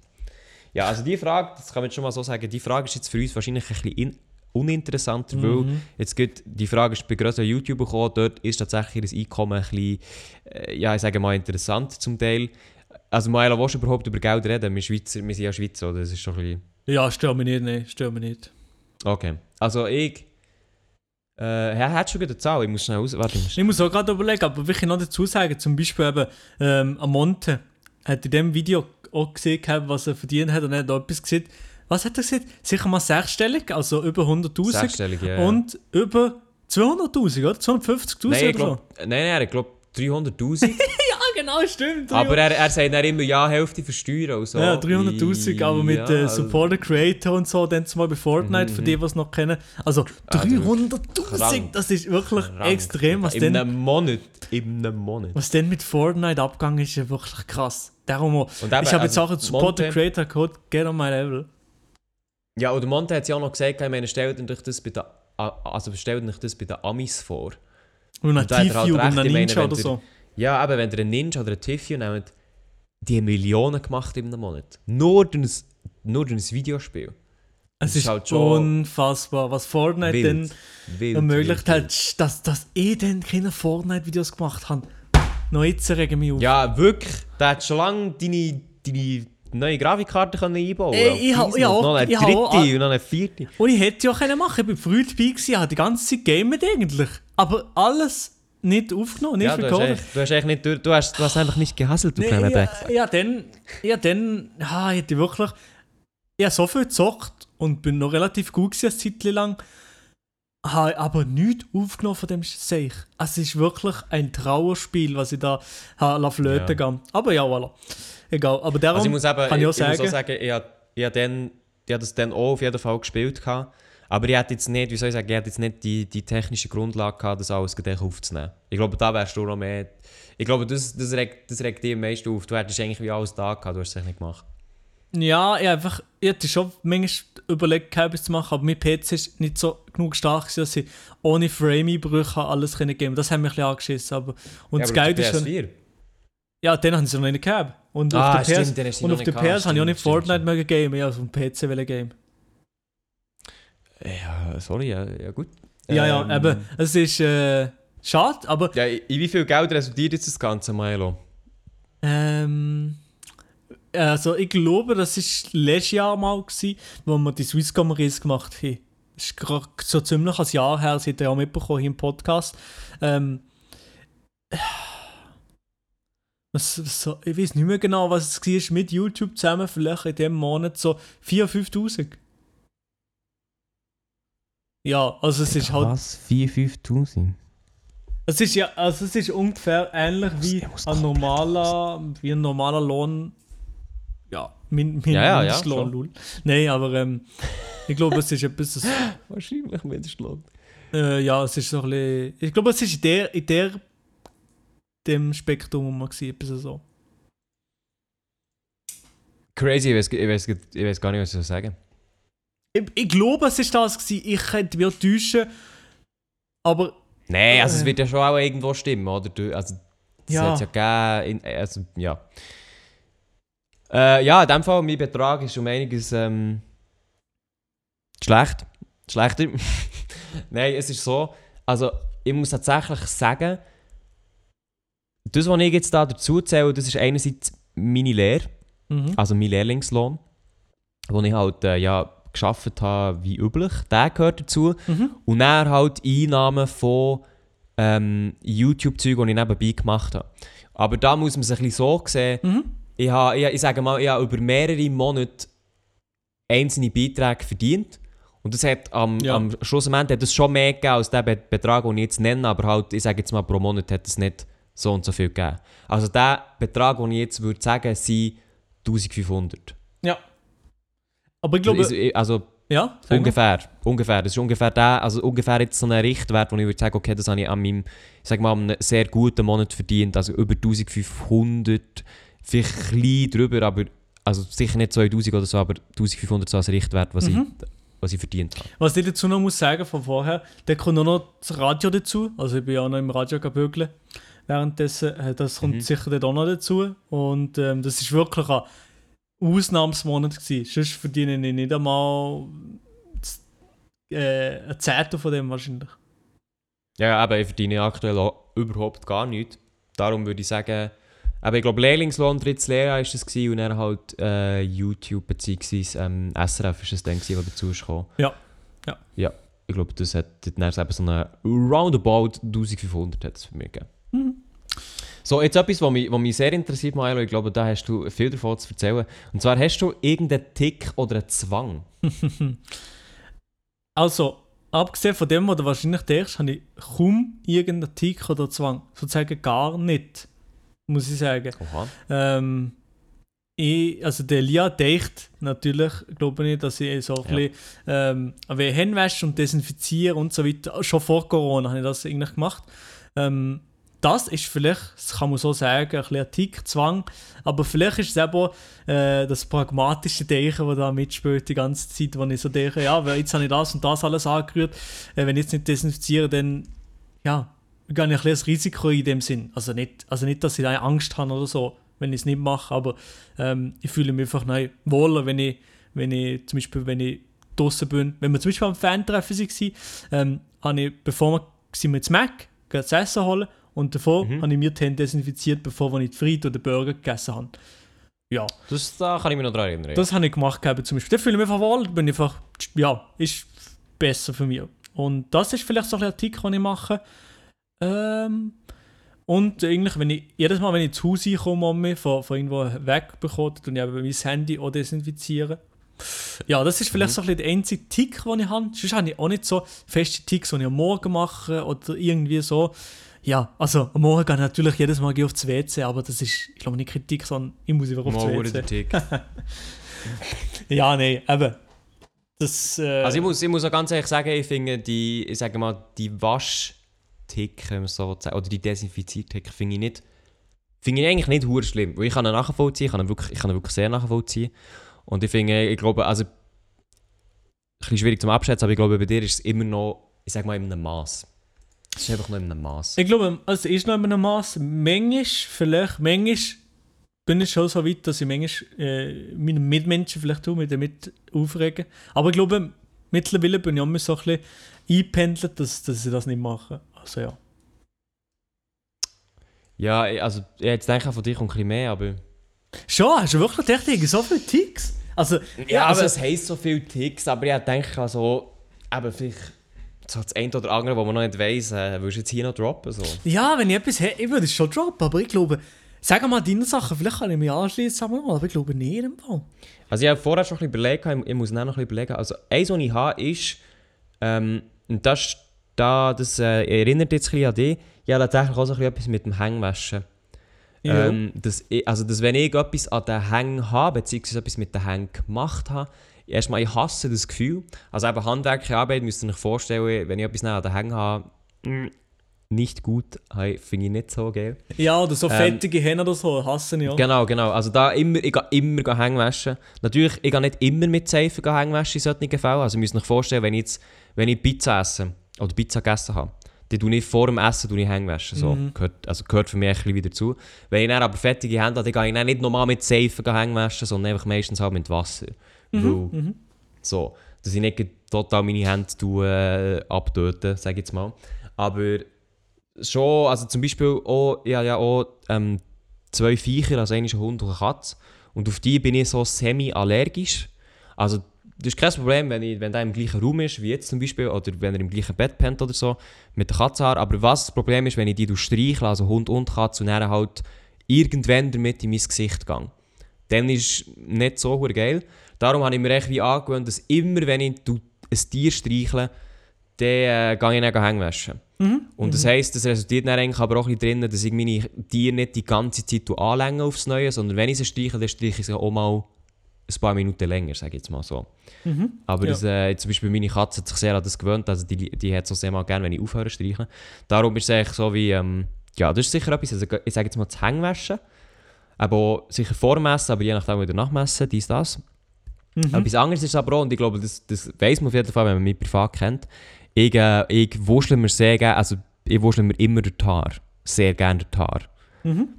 Ja, also die Frage, das kann man jetzt schon mal so sagen, die Frage ist jetzt für uns wahrscheinlich ein bisschen in, uninteressanter, weil Mhm. jetzt geht, die Frage ist bei grösseren YouTubern gekommen, dort ist tatsächlich das Einkommen ein bisschen, äh, ja, ich sage mal interessant zum Teil. Also Maela, willst du überhaupt über Geld reden? Wir, Schweizer, wir sind ja Schweizer, oder? Das ist schon ein bisschen... Ja, stört mich nicht, nein, stört mich nicht. Okay, also ich... Äh, hättest du schon eine Zahl? Ich muss schnell aus... Warte, ich muss... Ich muss auch gerade überlegen, aber will ich noch dazu sagen, zum Beispiel eben, ähm, Amonte hat in dem Video auch gesehen, was er verdient hat und er hat auch etwas gesehen. Was hat er gesagt? Sicher mal sechsstellig, also über 100'000 Sechsstellig, ja. ja. und über 200'000, oder? 250'000 Nein, ich oder glaub, nein, nein, ich glaube 300'000. so. Ja, genau, stimmt. Aber er, er sagt dann immer, ja, Hälfte versteuern und so. Ja, 300'000, aber mit Ja, äh, also- Supporter Creator und so, dann zumal bei Fortnite, für die, die es noch kennen. Also Also, 300'000, krank. das ist wirklich Krank. extrem, was In denn, einem Monat. In einem Monat. was denn mit Fortnite abgegangen ist, ist wirklich krass. Darum auch, ich habe jetzt also auch einen Supporter Creator Code, get on my level. Ja, und der Monte hat ja auch noch gesagt, ich meine, stellt euch das bei den, also stellt euch das bei den Amis vor. Und ein da er halt oder ein meine, Ninja wenn oder der- so. Ja, aber wenn ihr einen Ninja oder einen Tiffy nehmt, die haben Millionen gemacht in einem Monat. Nur durch ein, nur durch ein Videospiel. Es ist ist halt schon unfassbar, was Fortnite dann Wild, ermöglicht wild, hat, dass, dass ich dann keine Fortnite-Videos gemacht habe. Noch jetzt regen mich auf. Ja, wirklich. Der hat schon lange deine, deine neue Grafikkarte können einbauen Ey, auf ich hab- Easy. ich Und hab- noch eine hab auch- dritte und noch eine vierte. Und ich hätte ja auch können machen, ich war früh dabei, gewesen, ich habe die ganze Zeit gamet eigentlich. Aber alles nicht aufgenommen, nicht Ja, du hast, recorded. du hast echt nicht, du, du hast, du hast einfach nicht gehasselt, du Nee, kleiner ja, ja, dann, ja, dann, ja, ich hätte wirklich, ich habe so viel gezockt und bin noch relativ gut gewesen, eine Zeit lang, habe aber nichts aufgenommen von dem Seich. Es ist wirklich ein Trauerspiel, was ich da habe flöten Ja. gehen. Aber ja, voilà. Egal, aber darum Also ich muss, eben, kann ich auch ich, ich muss sagen, auch sagen, ich habe hab dann, ich hab das dann auch auf jeden Fall gespielt. Gehabt. Aber ich hätte jetzt nicht, wie soll ich sagen, ich hätte jetzt nicht die, die technische Grundlage gehabt, das alles gleich aufzunehmen. Ich glaube, da wärst du noch mehr... Ich glaube, das, das, regt, das regt dich am meisten auf. Du hättest eigentlich wie alles da gehabt, du hast es echt nicht gemacht. Ja, ich, einfach, ich hätte schon manchmal überlegt, etwas zu machen, aber mein PC ist nicht so genug stark, gewesen, dass ich ohne Frame-Einbrüche alles geben Das hat mich ein bisschen angeschissen. Aber, und ja, das aber der ist schon, PS4. Ja, dann haben sie noch nicht gehabt. Und Ah, auf der stimmt, PS, du und auf nicht der PS habe ich auch stimmt, nicht stimmt, Fortnite stimmt. mögen gamen, ja, auf dem PC wollen game. Ja, sorry, ja, ja gut. Ja, ja, Ähm, eben, es ist äh, schade, aber Ja, in wie viel Geld resultiert jetzt das Ganze, Milo? ähm, also ich glaube, das war letztes Jahr mal, gewesen, wo wir die Swisscom Race gemacht haben. Das ist gerade so ziemlich ein Jahr her, habt ihr ja auch mitbekommen hier im Podcast. Ähm, was, was so, ich weiß nicht mehr genau, was es war mit YouTube zusammen, vielleicht in dem Monat so 4'000, 5'000. Ja, also es ist halt Was? 4'000, 5'000? Es ist ja, also es ist ungefähr ähnlich wie ein normaler, wie ein normaler Lohn. Ja, min, min, Ja, ja, ja, Mindestlohn, lol. Nein, aber ähm, ich glaube, es ist etwas, das, Wahrscheinlich Mindestlohn. äh, ja, es ist so ein bisschen, ich glaube, es ist in der, in der, dem Spektrum mal gewesen, etwas so. Crazy, ich weiß, ich, weiß, ich weiß gar nicht, was ich soll sagen Ich, ich glaube, es ist das gewesen, ich könnte mich täuschen, aber Nein, also es Äh. wird ja schon auch irgendwo stimmen, oder? Du, also, das Ja. hat ja gegeben, in, also, ja. Äh, ja, in dem Fall, mein Betrag ist um einiges ähm, schlecht. Schlechter. Nein, es ist so, also ich muss tatsächlich sagen, das, was ich jetzt da dazu zähle, das ist einerseits meine Lehre, mhm. also mein Lehrlingslohn, wo ich halt äh, ja, geschafft habe wie üblich, der gehört dazu. Mhm. Und dann halt Einnahmen von ähm, YouTube-Zeug, die ich nebenbei gemacht habe. Aber da muss man es ein bisschen so sehen, Mhm. ich, habe, ich, ich sage mal, ich habe über mehrere Monate einzelne Beiträge verdient. Und das hat am, Ja. am Schluss am Ende hat das schon mehr gegeben als der Be Betrag, den ich jetzt nenne, aber halt, ich sage jetzt mal, pro Monat hat es nicht so und so viel gegeben. Also der Betrag, den ich jetzt würde sagen, sind 1500. Ja. Aber ich glaube, Also, also ja, sag mal. Ungefähr, ungefähr. Das ist ungefähr der, also ungefähr jetzt so ein Richtwert, wo ich würde sagen, okay, das habe ich an meinem, ich sag mal, einem sehr guten Monat verdient, also über 1500, vielleicht ein bisschen drüber, aber also sicher nicht 2000 oder so, aber 1500 so als Richtwert, was, Mhm. ich, was ich verdient habe. Was ich dazu noch muss sagen von vorher, da kommt nur noch das Radio dazu. Also ich bin ja auch noch im Radio gebügelt. Währenddessen, äh, das kommt Mhm. sicher dort auch noch dazu. Und ähm, das ist wirklich ein Ausnahmsmonat gewesen. Sonst verdiene ich nicht einmal äh, ein Zehntel von dem wahrscheinlich. Ja, aber ich verdiene aktuell auch überhaupt gar nichts. Darum würde ich sagen, aber ich glaube, Lehrlingslohn, drittes Lehrjahr ist das gewesen, und dann halt äh, YouTube bzw. Ähm, SRF ist es dann gewesen, was dazu ist gekommen. Ja. Ja. Ja, ich glaube, das hat dann eben so eine roundabout 1500 hat es für mich gegeben. Mhm. So, jetzt etwas, was mich, was mich sehr interessiert, Milo, ich glaube, da hast du viel davon zu erzählen. Und zwar, hast du irgendeinen Tick oder einen Zwang? Also, abgesehen von dem, was du wahrscheinlich denkst, habe ich kaum irgendeinen Tick oder Zwang. Sozusagen gar nicht. muss ich sagen. Ähm, ich, also der Lia deicht natürlich, glaube ich, dass ich so ein Ja. bisschen ähm, Hände und desinfiziere und so weiter. Schon vor Corona habe ich das eigentlich gemacht. Ähm, das ist vielleicht, das kann man so sagen, ein bisschen Tick-Zwang, aber vielleicht ist es eben äh, das pragmatische Denken, das da mitspielt die ganze Zeit, wo ich so denke, ja, jetzt habe ich das und das alles angerührt, äh, wenn ich jetzt nicht desinfiziere, dann, ja, gehe ich ein bisschen das Risiko in dem Sinn. Also nicht, also nicht dass ich da Angst habe oder so, wenn ich es nicht mache, aber ähm, ich fühle mich einfach nein, wohler, wenn ich, wenn ich zum Beispiel, wenn ich draußen bin, wenn wir zum Beispiel am Fan-Treffen waren, ähm, habe ich, bevor wir, sind wir ins Mac, gehen das Essen holen und davor Mhm. habe ich mir die Hände desinfiziert, bevor ich die Fried oder Burger gegessen habe. Ja, Das, da kann ich mich noch daran erinnern. das habe ich gemacht gehabt, zum Beispiel. Da fühle ich mich einfach wohl, bin ich einfach, ja, ist besser für mich. Und das ist vielleicht so ein Tick, den ich mache. Ähm, und eigentlich, wenn ich, jedes Mal, wenn ich zu Hause komme, von, von irgendwo wegbekomme, dann ich eben mein Handy auch desinfizieren. Ja, das ist vielleicht Mhm. so ein bisschen der einzige Tick, den ich habe. Sonst habe ich auch nicht so feste Ticks, die ich am Morgen mache oder irgendwie so. Ja, also am Morgen gehe ich natürlich jedes Mal ich aufs WC, aber das ist, ich glaube, nicht Kritik, sondern ich muss einfach aufs Mal WC. der Tick. Ja, nein, eben. Das, äh, Also ich muss, ich muss auch ganz ehrlich sagen, ich finde die, ich sage mal, die Waschtick, wenn man so oder die Desinfiziertick, finde ich nicht, finde ich eigentlich nicht hure schlimm. Weil ich kann ihn nachvollziehen, ich kann ihn wirklich, ich kann ihn wirklich sehr nachvollziehen. Und ich finde, ich glaube, also, ein bisschen schwierig zum Abschätzen, aber ich glaube, bei dir ist es immer noch, ich sage mal, in einem Maß. Es ist einfach noch in einem Maß. ich glaube, es ist noch in einem Maß. Manchmal, vielleicht, manchmal bin ich schon so weit, dass ich manchmal äh, meine Mitmenschen vielleicht auch mit damit aufregen. Aber ich glaube, mittlerweile bin ich auch immer so ein bisschen eingependelt, dass, dass ich das nicht mache. Also ja. Ja, ich- also, ich jetzt denke von dir ein bisschen mehr, aber... Schon, hast du wirklich gedacht, ich habe so viele Ticks? Also, Ja, also, aber es heisst so viele Ticks, aber ich denke also, eben vielleicht so das eine oder andere, was man noch nicht weiss, äh, willst du jetzt hier noch droppen? So. ja, wenn ich etwas hätte, ich würde es schon droppen, aber ich glaube, sag mal deine Sachen, vielleicht kann ich mich anschließen, aber ich glaube nicht im Fall. Also ich habe vorher schon ein bisschen überlegt, ich, ich muss noch ein bisschen überlegen. Also eins, was ich habe, ist, ähm, und das, da, das äh, erinnert jetzt ein bisschen an dich, ich habe tatsächlich auch so ein bisschen etwas mit dem Hängwaschen. Ja. Ähm, dass ich, also dass wenn ich etwas an den Hängen habe, beziehungsweise etwas mit den Hängen gemacht habe, erstmal, ich hasse das Gefühl. Also eben handwerkliche Arbeit, müsst ihr euch vorstellen, wenn ich etwas an den Hängen habe, mm, nicht gut, finde ich nicht so geil. Ja, oder so Ähm, fettige Hände oder so, hasse ich auch. Genau, genau. Also da immer, ich gehe immer gehen Hänge waschen. Natürlich, ich gehe nicht immer mit Seife gehen Hänge waschen in solchen Fällen. Also ihr müsst euch vorstellen, wenn ich, jetzt, wenn ich Pizza esse oder Pizza gegessen habe, dann tue ich vor dem Essen tue ich Hänge waschen. So, Mhm. gehört, also gehört für mich ein bisschen wieder zu. Wenn ich dann aber fettige Hände habe, dann gehe ich dann nicht normal mit Seife gehen Hänge waschen, sondern einfach meistens halt mit Wasser. Weil, Mhm. so, dass ich nicht total meine Hände tue, äh, abtöten, sage ich jetzt mal. Aber schon, also zum Beispiel auch, ich habe ja auch ähm, zwei Viecher, also einen Hund und eine Katze. Und auf die bin ich so semi-allergisch. Also das ist kein Problem, wenn, ich, wenn der im gleichen Raum ist, wie jetzt zum Beispiel, oder wenn er im gleichen Bett pennt oder so, mit der Katzenhaar. Aber was das Problem ist, wenn ich die streichle, also Hund und Katze, und dann halt irgendwann damit in mein Gesicht gehe. Dann ist nicht so geil. Darum habe ich mir echt wie angewöhnt, dass immer, wenn ich ein Tier streichle, dann äh, gehe ich dann hängen waschen. Und das heisst, das resultiert dann eigentlich aber auch ein bisschen drin, dass ich meine Tiere nicht die ganze Zeit anlänge aufs Neue, sondern wenn ich sie streiche, dann streiche ich sie auch mal ein paar Minuten länger, sage ich jetzt mal so. Aber Ja. das, äh, zum Beispiel meine Katze hat sich sehr an das gewöhnt, also die, die hat so sehr mal gerne, wenn ich aufhöre zu streichen. Darum ist es eigentlich so wie, ähm, ja, das ist sicher etwas, also ich sage jetzt mal das Hängwaschen, aber auch sicher vormessen, aber je nachdem wieder nachmessen, dies, das. Mhm. Etwas anderes ist aber auch, und ich glaube, das, das weiss man auf jeden Fall, wenn man mich privat kennt, ich, äh, ich wuschle mir sehr gerne, also ich wuschle mir immer die Haare. Sehr gerne die Haare. Mhm.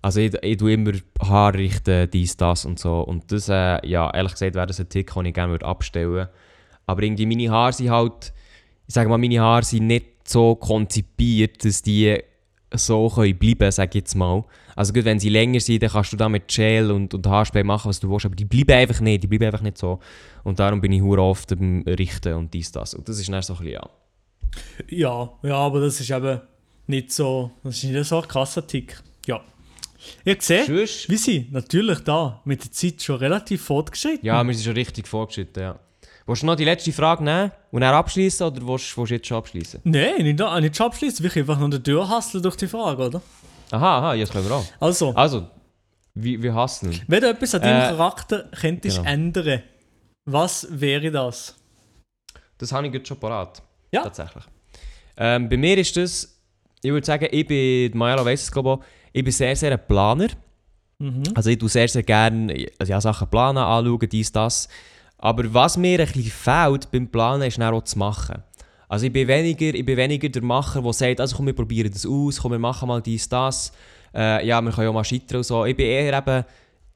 Also ich, ich tue immer Haar richten, dies, das und so. Und das, äh, ja, ehrlich gesagt, wäre das ein Tick, den ich gerne würde abstellen würde. Aber irgendwie meine Haare sind halt, ich sage mal, meine Haare sind nicht so konzipiert, dass die so können bleiben, sage ich jetzt mal. Also gut, wenn sie länger sind, dann kannst du da mit Gel und, und Haarspray machen, was du willst, aber die bleiben einfach nicht, die bleiben einfach nicht so. Und darum bin ich hure oft am Richten und dies, das. Und das ist dann so ein bisschen, ja. Ja, ja, aber das ist eben nicht so, das ist nicht so ein krasser Tick. Ja. Ihr seht, wir sind natürlich da mit der Zeit schon relativ fortgeschritten. Ja, wir sind schon richtig vorgeschritten, ja. Willst du noch die letzte Frage nehmen und dann abschließen oder willst, willst du jetzt schon abschließen? Nein, nicht, nicht schon abschließen, wir können einfach noch hasseln durch die Frage, oder? Aha, aha, jetzt können wir auch. Also, Also, wie, wie hasseln? wenn du etwas an deinem Äh, Charakter könntest genau. ändern, was wäre das? Das habe ich jetzt schon parat. Ja. Tatsächlich. Ähm, bei mir ist das, ich würde sagen, ich bin, Maela weiss es glaube ich auch, ich bin sehr, sehr ein Planer. Mhm. Also ich tue sehr, sehr gerne also ja, Sachen planen, anschauen, dies, das. Aber was mir ein bisschen fehlt beim Planen, ist dann auch zu machen. Also ich bin weniger, ich bin weniger der Macher, der sagt, also komm, wir probieren das aus, komm, wir machen mal dies, das. Äh, ja, wir können ja mal scheitern und so. Ich bin eher eben,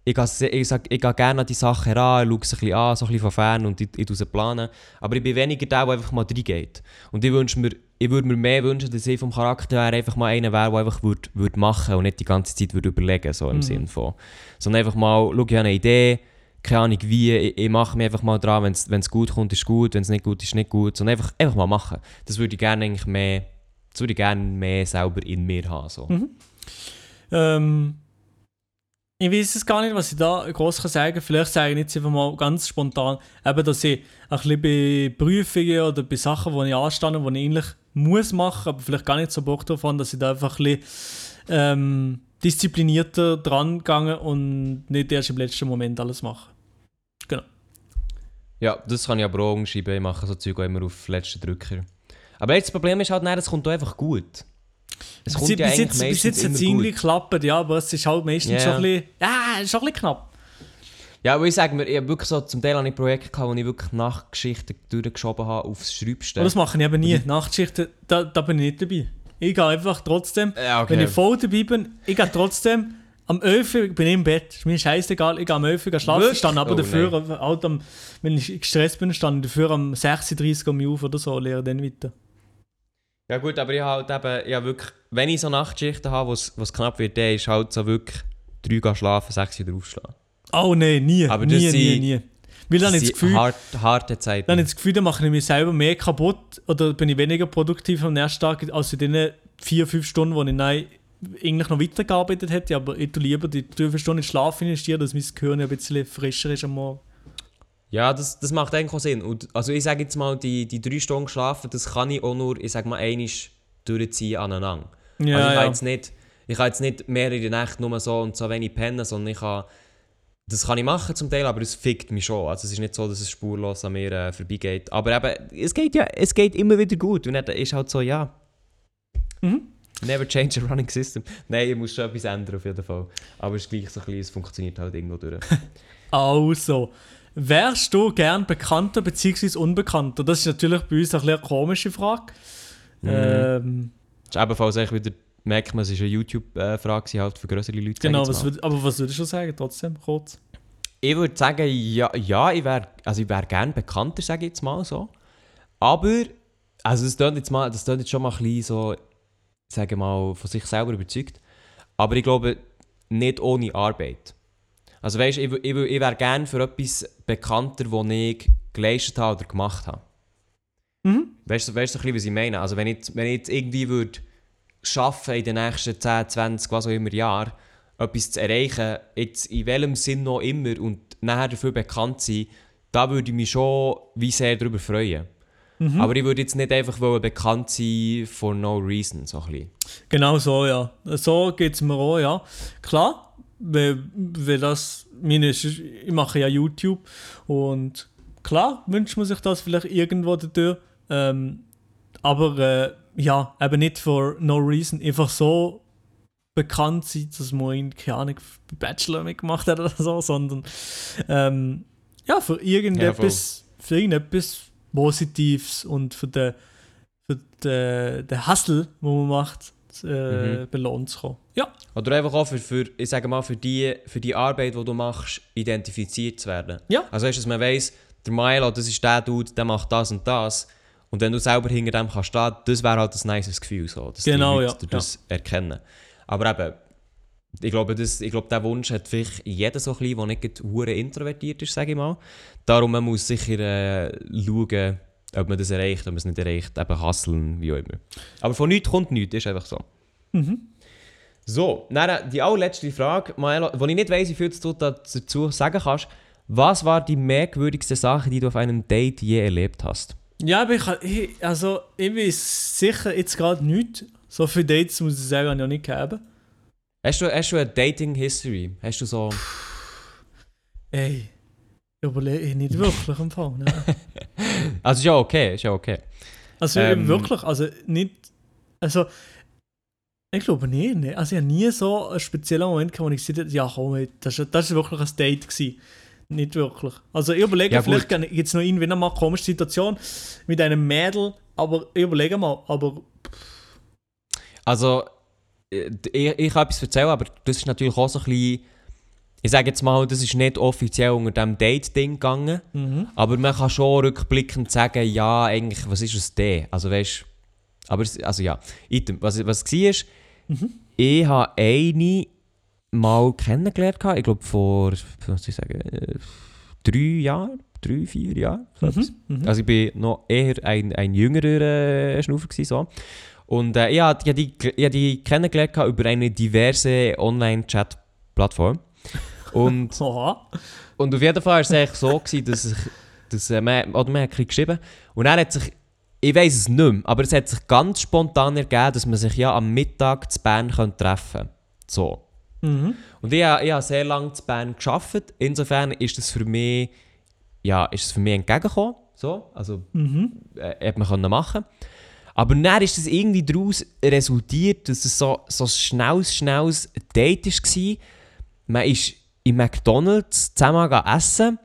ich gehe, ich sag, ich gehe gerne an die Sachen heran, schaue sie ein bisschen an, so ein bisschen von fern und ich, ich tue sie planen. Aber ich bin weniger der, der einfach mal reingeht. Und ich wünsche mir, ich würde mir mehr wünschen, dass ich vom Charakter her einfach mal einer wäre, der einfach würde, würde machen und nicht die ganze Zeit würde überlegen, so im Mhm. Sinn von. Sondern einfach mal, schau, ich habe eine Idee, keine Ahnung wie, ich, ich mache mich einfach mal dran, wenn es gut kommt, ist gut, wenn es nicht gut ist, nicht gut. Sondern einfach, einfach mal machen. Das würde ich gerne eigentlich mehr, das würde ich gerne mehr selber in mir haben. So. Mhm. Ähm, ich weiß es gar nicht, was ich da groß kann sagen kann. Vielleicht sage ich jetzt einfach mal ganz spontan, eben, dass ich ein bisschen bei Prüfungen oder bei Sachen, die ich anstehe, die ich eigentlich muss machen, aber vielleicht gar nicht so Bock drauf habe, dass ich da einfach ein bisschen ähm, disziplinierter dran gegangen und nicht erst im letzten Moment alles mache. Ja, das kann ich aber auch umschreiben. Ich mache so Zeug auch immer auf letzten Drücker. Aber jetzt das Problem ist halt, nein, es kommt auch einfach gut. Es kommt bis, ja bis jetzt, bis jetzt hat es irgendwie geklappt, ja, aber es ist halt meistens Ja. schon ein bisschen, ja, ist schon ein bisschen knapp. Ja, aber ich sage mir, ich habe wirklich so, zum Teil ich Projekte gehabt, wo ich wirklich Nachtgeschichten durchgeschoben habe aufs Schreibste. Aber das mache ich eben nie. Nachtschichten, da, da bin ich nicht dabei. Ich gehe einfach trotzdem, Ja, okay. wenn ich voll dabei bin, ich gehe trotzdem am 11 Uhr bin ich im Bett. Ist mir scheißegal, ich gehe am 11 Uhr schlafen, Wirklich? stand aber Oh, dafür, halt am, wenn ich gestresst bin, stand ich dafür am 6.30 Uhr um mich auf oder so, lehre dann weiter. Ja gut, aber ich habe halt eben, ja wirklich, wenn ich so Nachtschichten habe, wo es wo es knapp wird, dann ist halt so wirklich drei gehen schlafen, sechs wieder aufschlagen. Oh nein, nie, Aber das nie, nie, sind- nie. Weil dann ich das Gefühl, Hart, harte Zeiten. dann habe ich das Gefühl, dann mache ich mich selber mehr kaputt oder bin ich weniger produktiv am nächsten Tag als in den vier, fünf Stunden, wo ich nein, eigentlich noch weitergearbeitet hätte, aber ich tue lieber die drei, Stunden in Schlaf investieren, dass mein Gehirn ein bisschen frischer ist am Morgen. Ja, das, das macht eigentlich auch Sinn. Und, also ich sage jetzt mal, die, die drei Stunden schlafen, das kann ich auch nur, ich sage mal, einmal durchziehen aneinander. Ja, also ich kann, ja. jetzt nicht, ich kann jetzt nicht mehrere Nächte nur so und so wenig pennen, sondern ich kann, das kann ich machen zum Teil, aber es fickt mich schon. Also es ist nicht so, dass es spurlos an mir äh, vorbeigeht. Aber eben, es geht ja, es geht immer wieder gut. Und dann ist halt so, ja, Mhm. Never change a running system. Nein, ich muss schon etwas ändern auf jeden Fall. Aber es ist gleich so ein bisschen, es funktioniert halt irgendwo durch. Also, wärst du gern bekannter bzw. unbekannter? Das ist natürlich bei uns ein eine komische Frage. Mhm. Ähm, Das ist ebenfalls eigentlich wieder, merkt man, es ist eine YouTube-Frage halt für größere Leute. genau, was würd, aber was würdest du sagen, trotzdem, kurz? Ich würde sagen, ja, ja ich wäre also ich wär gerne bekannter, sage ich jetzt mal so. Aber, also das klingt jetzt, mal, das klingt jetzt schon mal ein bisschen so, sagen mal, von sich selber überzeugt. Aber ich glaube, nicht ohne Arbeit. Also weißt du, ich, ich, ich wäre gerne für etwas bekannter, das ich geleistet habe oder gemacht habe. Mhm. Weißt du, weißt du, ein bisschen, was ich meine? Also wenn ich, wenn ich jetzt irgendwie würde schaffen in den nächsten 10, 20, was auch immer Jahren, etwas zu erreichen, jetzt in welchem Sinn noch immer und nachher dafür bekannt sein, da würde ich mich schon wie sehr darüber freuen. Mhm. Aber ich würde jetzt nicht einfach wollen bekannt sein for no reason, so ein bisschen. Genau so, ja. So geht es mir auch, ja. Klar, weil, weil das, meine, ist- ich mache ja YouTube und klar wünscht man sich das vielleicht irgendwo dadurch, ähm, aber äh, ja, eben nicht for no reason, einfach so bekannt sein, dass man ihn, keine Ahnung, Bachelor mitgemacht hat oder so, sondern ähm, ja, für irgendetwas, für irgendetwas Positives und für den, für den, den Hustle, den man macht, äh, Mhm. belohnt zu kommen. Ja, Oder einfach auch für, für, ich sage mal, für die, für die Arbeit, die du machst, identifiziert zu werden. Ja. Also weißt dass man weiss, der Milo, das ist der Dude, der macht das und das. Und wenn du selber hinter dem kannst stehen, das wäre halt ein nices Gefühl, so, dass Genau, die ja, Leute das erkennen. Aber eben, ich glaube, das, ich glaube, diesen Wunsch hat vielleicht jeder so ein bisschen, der nicht gerade introvertiert ist, sage ich mal. Darum man muss sicher äh, schauen, ob man das erreicht, ob man es nicht erreicht, eben hasseln, wie auch immer. Aber von nichts kommt nichts, ist einfach so. Mhm. So, dann die allerletzte Frage, Maelo, wo ich nicht weiss, wie viel du dazu sagen kannst. Was war die merkwürdigste Sache, die du auf einem Date je erlebt hast? ja aber ich, also, ich weiß sicher jetzt gerade nichts. So viele Dates, muss ich sagen, habe ich noch nicht gegeben. Hast du, hast du eine Dating-History? Hast du so... Ey, überlege ich nicht wirklich am Fall. Ne? Also ist ja okay, ist ja okay. Also Ähm. wirklich, also nicht. Also, ich glaube nicht. Ne? Also, ich habe nie so einen speziellen Moment gehabt, wo ich gesagt habe, ja, komm, das war das ist wirklich ein Date. Gewesen. Nicht wirklich. Also, ich überlege, Ja, vielleicht gibt es noch irgendwie noch mal eine komische Situation mit einem Mädel, aber ich überlege mal, aber Also, ich, ich kann etwas erzählen, aber das ist natürlich auch so ein bisschen... Ich sage jetzt mal, das ist nicht offiziell unter dem Date-Ding gegangen. mhm. Aber man kann schon rückblickend sagen, ja, eigentlich, was ist es denn? Also weißt aber es, also ja, Item, was, was war, ist, ich habe eine mal kennengelernt, ich glaube vor, was soll ich sagen, äh, drei Jahren, drei, vier Jahren. etwas. Mhm. Also ich bin noch eher ein, ein jüngerer äh, gewesen, so. Und äh, ich habe hab die, ich hab die kennengelernt über eine diverse Online-Chat-Plattform. Und und auf jeden Fall war es eigentlich so, gewesen, dass ich, dass, äh, man, oder man hat geschrieben und er hat sich, ich weiß es nicht mehr, aber es hat sich ganz spontan ergeben, dass man sich ja am Mittag zu Bern könnte treffen könnte. So. Mhm. Und ich, habe- ich habe sehr lange zu Bern gearbeitet, insofern ist das für mich, ja, ist es für mich entgegengekommen. So. Also, Mhm. äh, hat man können machen Aber dann ist es irgendwie daraus resultiert, dass es so, so ein schnelles, schnelles Date war. Man ist im McDonalds zusammen essen.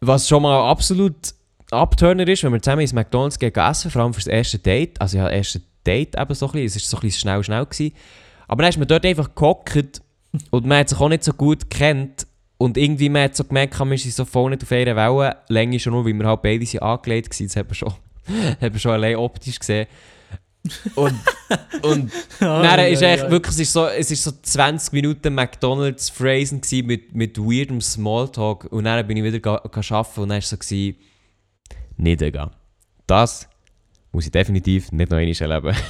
Was schon mal absolut Abturner ist, wenn wir zusammen ins McDonalds gehen essen, vor allem für das erste Date. Also ja, das erste Date eben so ein bisschen, es war so ein bisschen schnell, schnell. Gewesen. Aber dann ist man dort einfach gehockt und man hat sich auch nicht so gut gekannt. Und irgendwie man hat so gemerkt, wir sind so nicht auf einer Wellenlänge, schon nur, weil wir halt beide sind angelegt waren. Das hat man schon, hat man schon allein optisch gesehen. Und, und Ah, dann ist ja, echt ja. wirklich, es ist so, es ist so 20 Minuten McDonalds Phrasen mit, mit weirdem Smalltalk und dann bin ich wieder ga, ga arbeiten und dann war es so, gsi, nicht egal. Das muss ich definitiv nicht noch einmal erleben.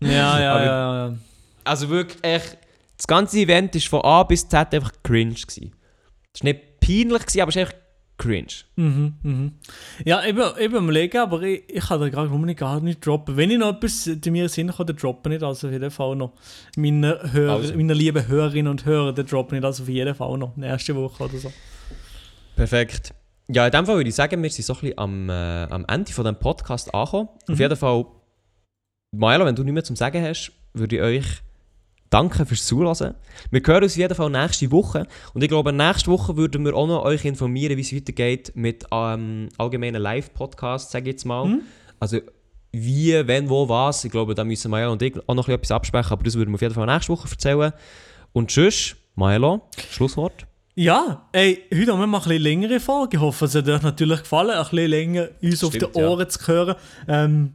Ja, ja, Aber- ja, ja. Also wirklich, echt, das ganze Event war von A bis Z einfach cringe. Es war nicht peinlich, gsi, aber es war cringe. Mhm, mhm. Ja, bin am Legen, aber ich, ich kann da gerade nicht gar nicht droppen. Wenn ich noch etwas in mir Sinn kann, dann droppen nicht. Also auf jeden Fall noch. Meine, Hörer, Also. meine lieben Hörerinnen und Hörer, dann droppen nicht. Also auf jeden Fall noch. Nächste Woche oder so. Perfekt. Ja, in dem Fall würde ich sagen, wir sind so ein bisschen am, äh, am Ende von diesem Podcast angekommen. Auf jeden Fall, Maelo, wenn du nichts mehr zum Sagen hast, würde ich euch danken fürs Zuhören. Wir hören uns auf jeden Fall nächste Woche. Und ich glaube, nächste Woche würden wir auch noch euch informieren, wie es weitergeht mit ähm, allgemeinen Live-Podcasts, sage ich jetzt mal. Mhm. Also wie, wenn, wo, was. Ich glaube, da müssen Maelo und ich auch noch etwas absprechen, aber das würden wir auf jeden Fall nächste Woche erzählen. Und tschüss, Maelo, Schlusswort. Ja, ey, heute haben wir mal ein bisschen längere Folge. Ich hoffe, es hat euch natürlich gefallen, ein bisschen länger uns auf Stimmt, die Ohren zu hören. Ähm,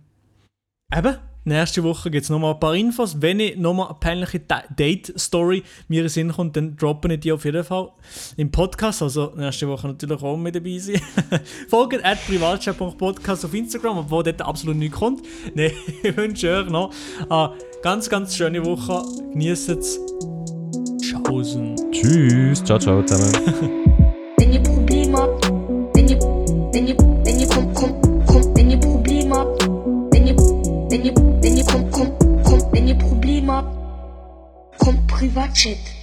eben, nächste Woche gibt es nochmal ein paar Infos. Wenn ich nochmal eine peinliche Da- Date-Story mir in Sinn kommt, dann droppen ich die auf jeden Fall im Podcast. Also nächste Woche natürlich auch mit dabei sein. Folgt at privatchat.podcast auf Instagram, obwohl dort absolut nichts kommt. Nein, ich wünsche euch noch eine ganz, ganz schöne Woche. Genießt es. Tschaußen. Tschüss, ciao, ciao zusammen. wenn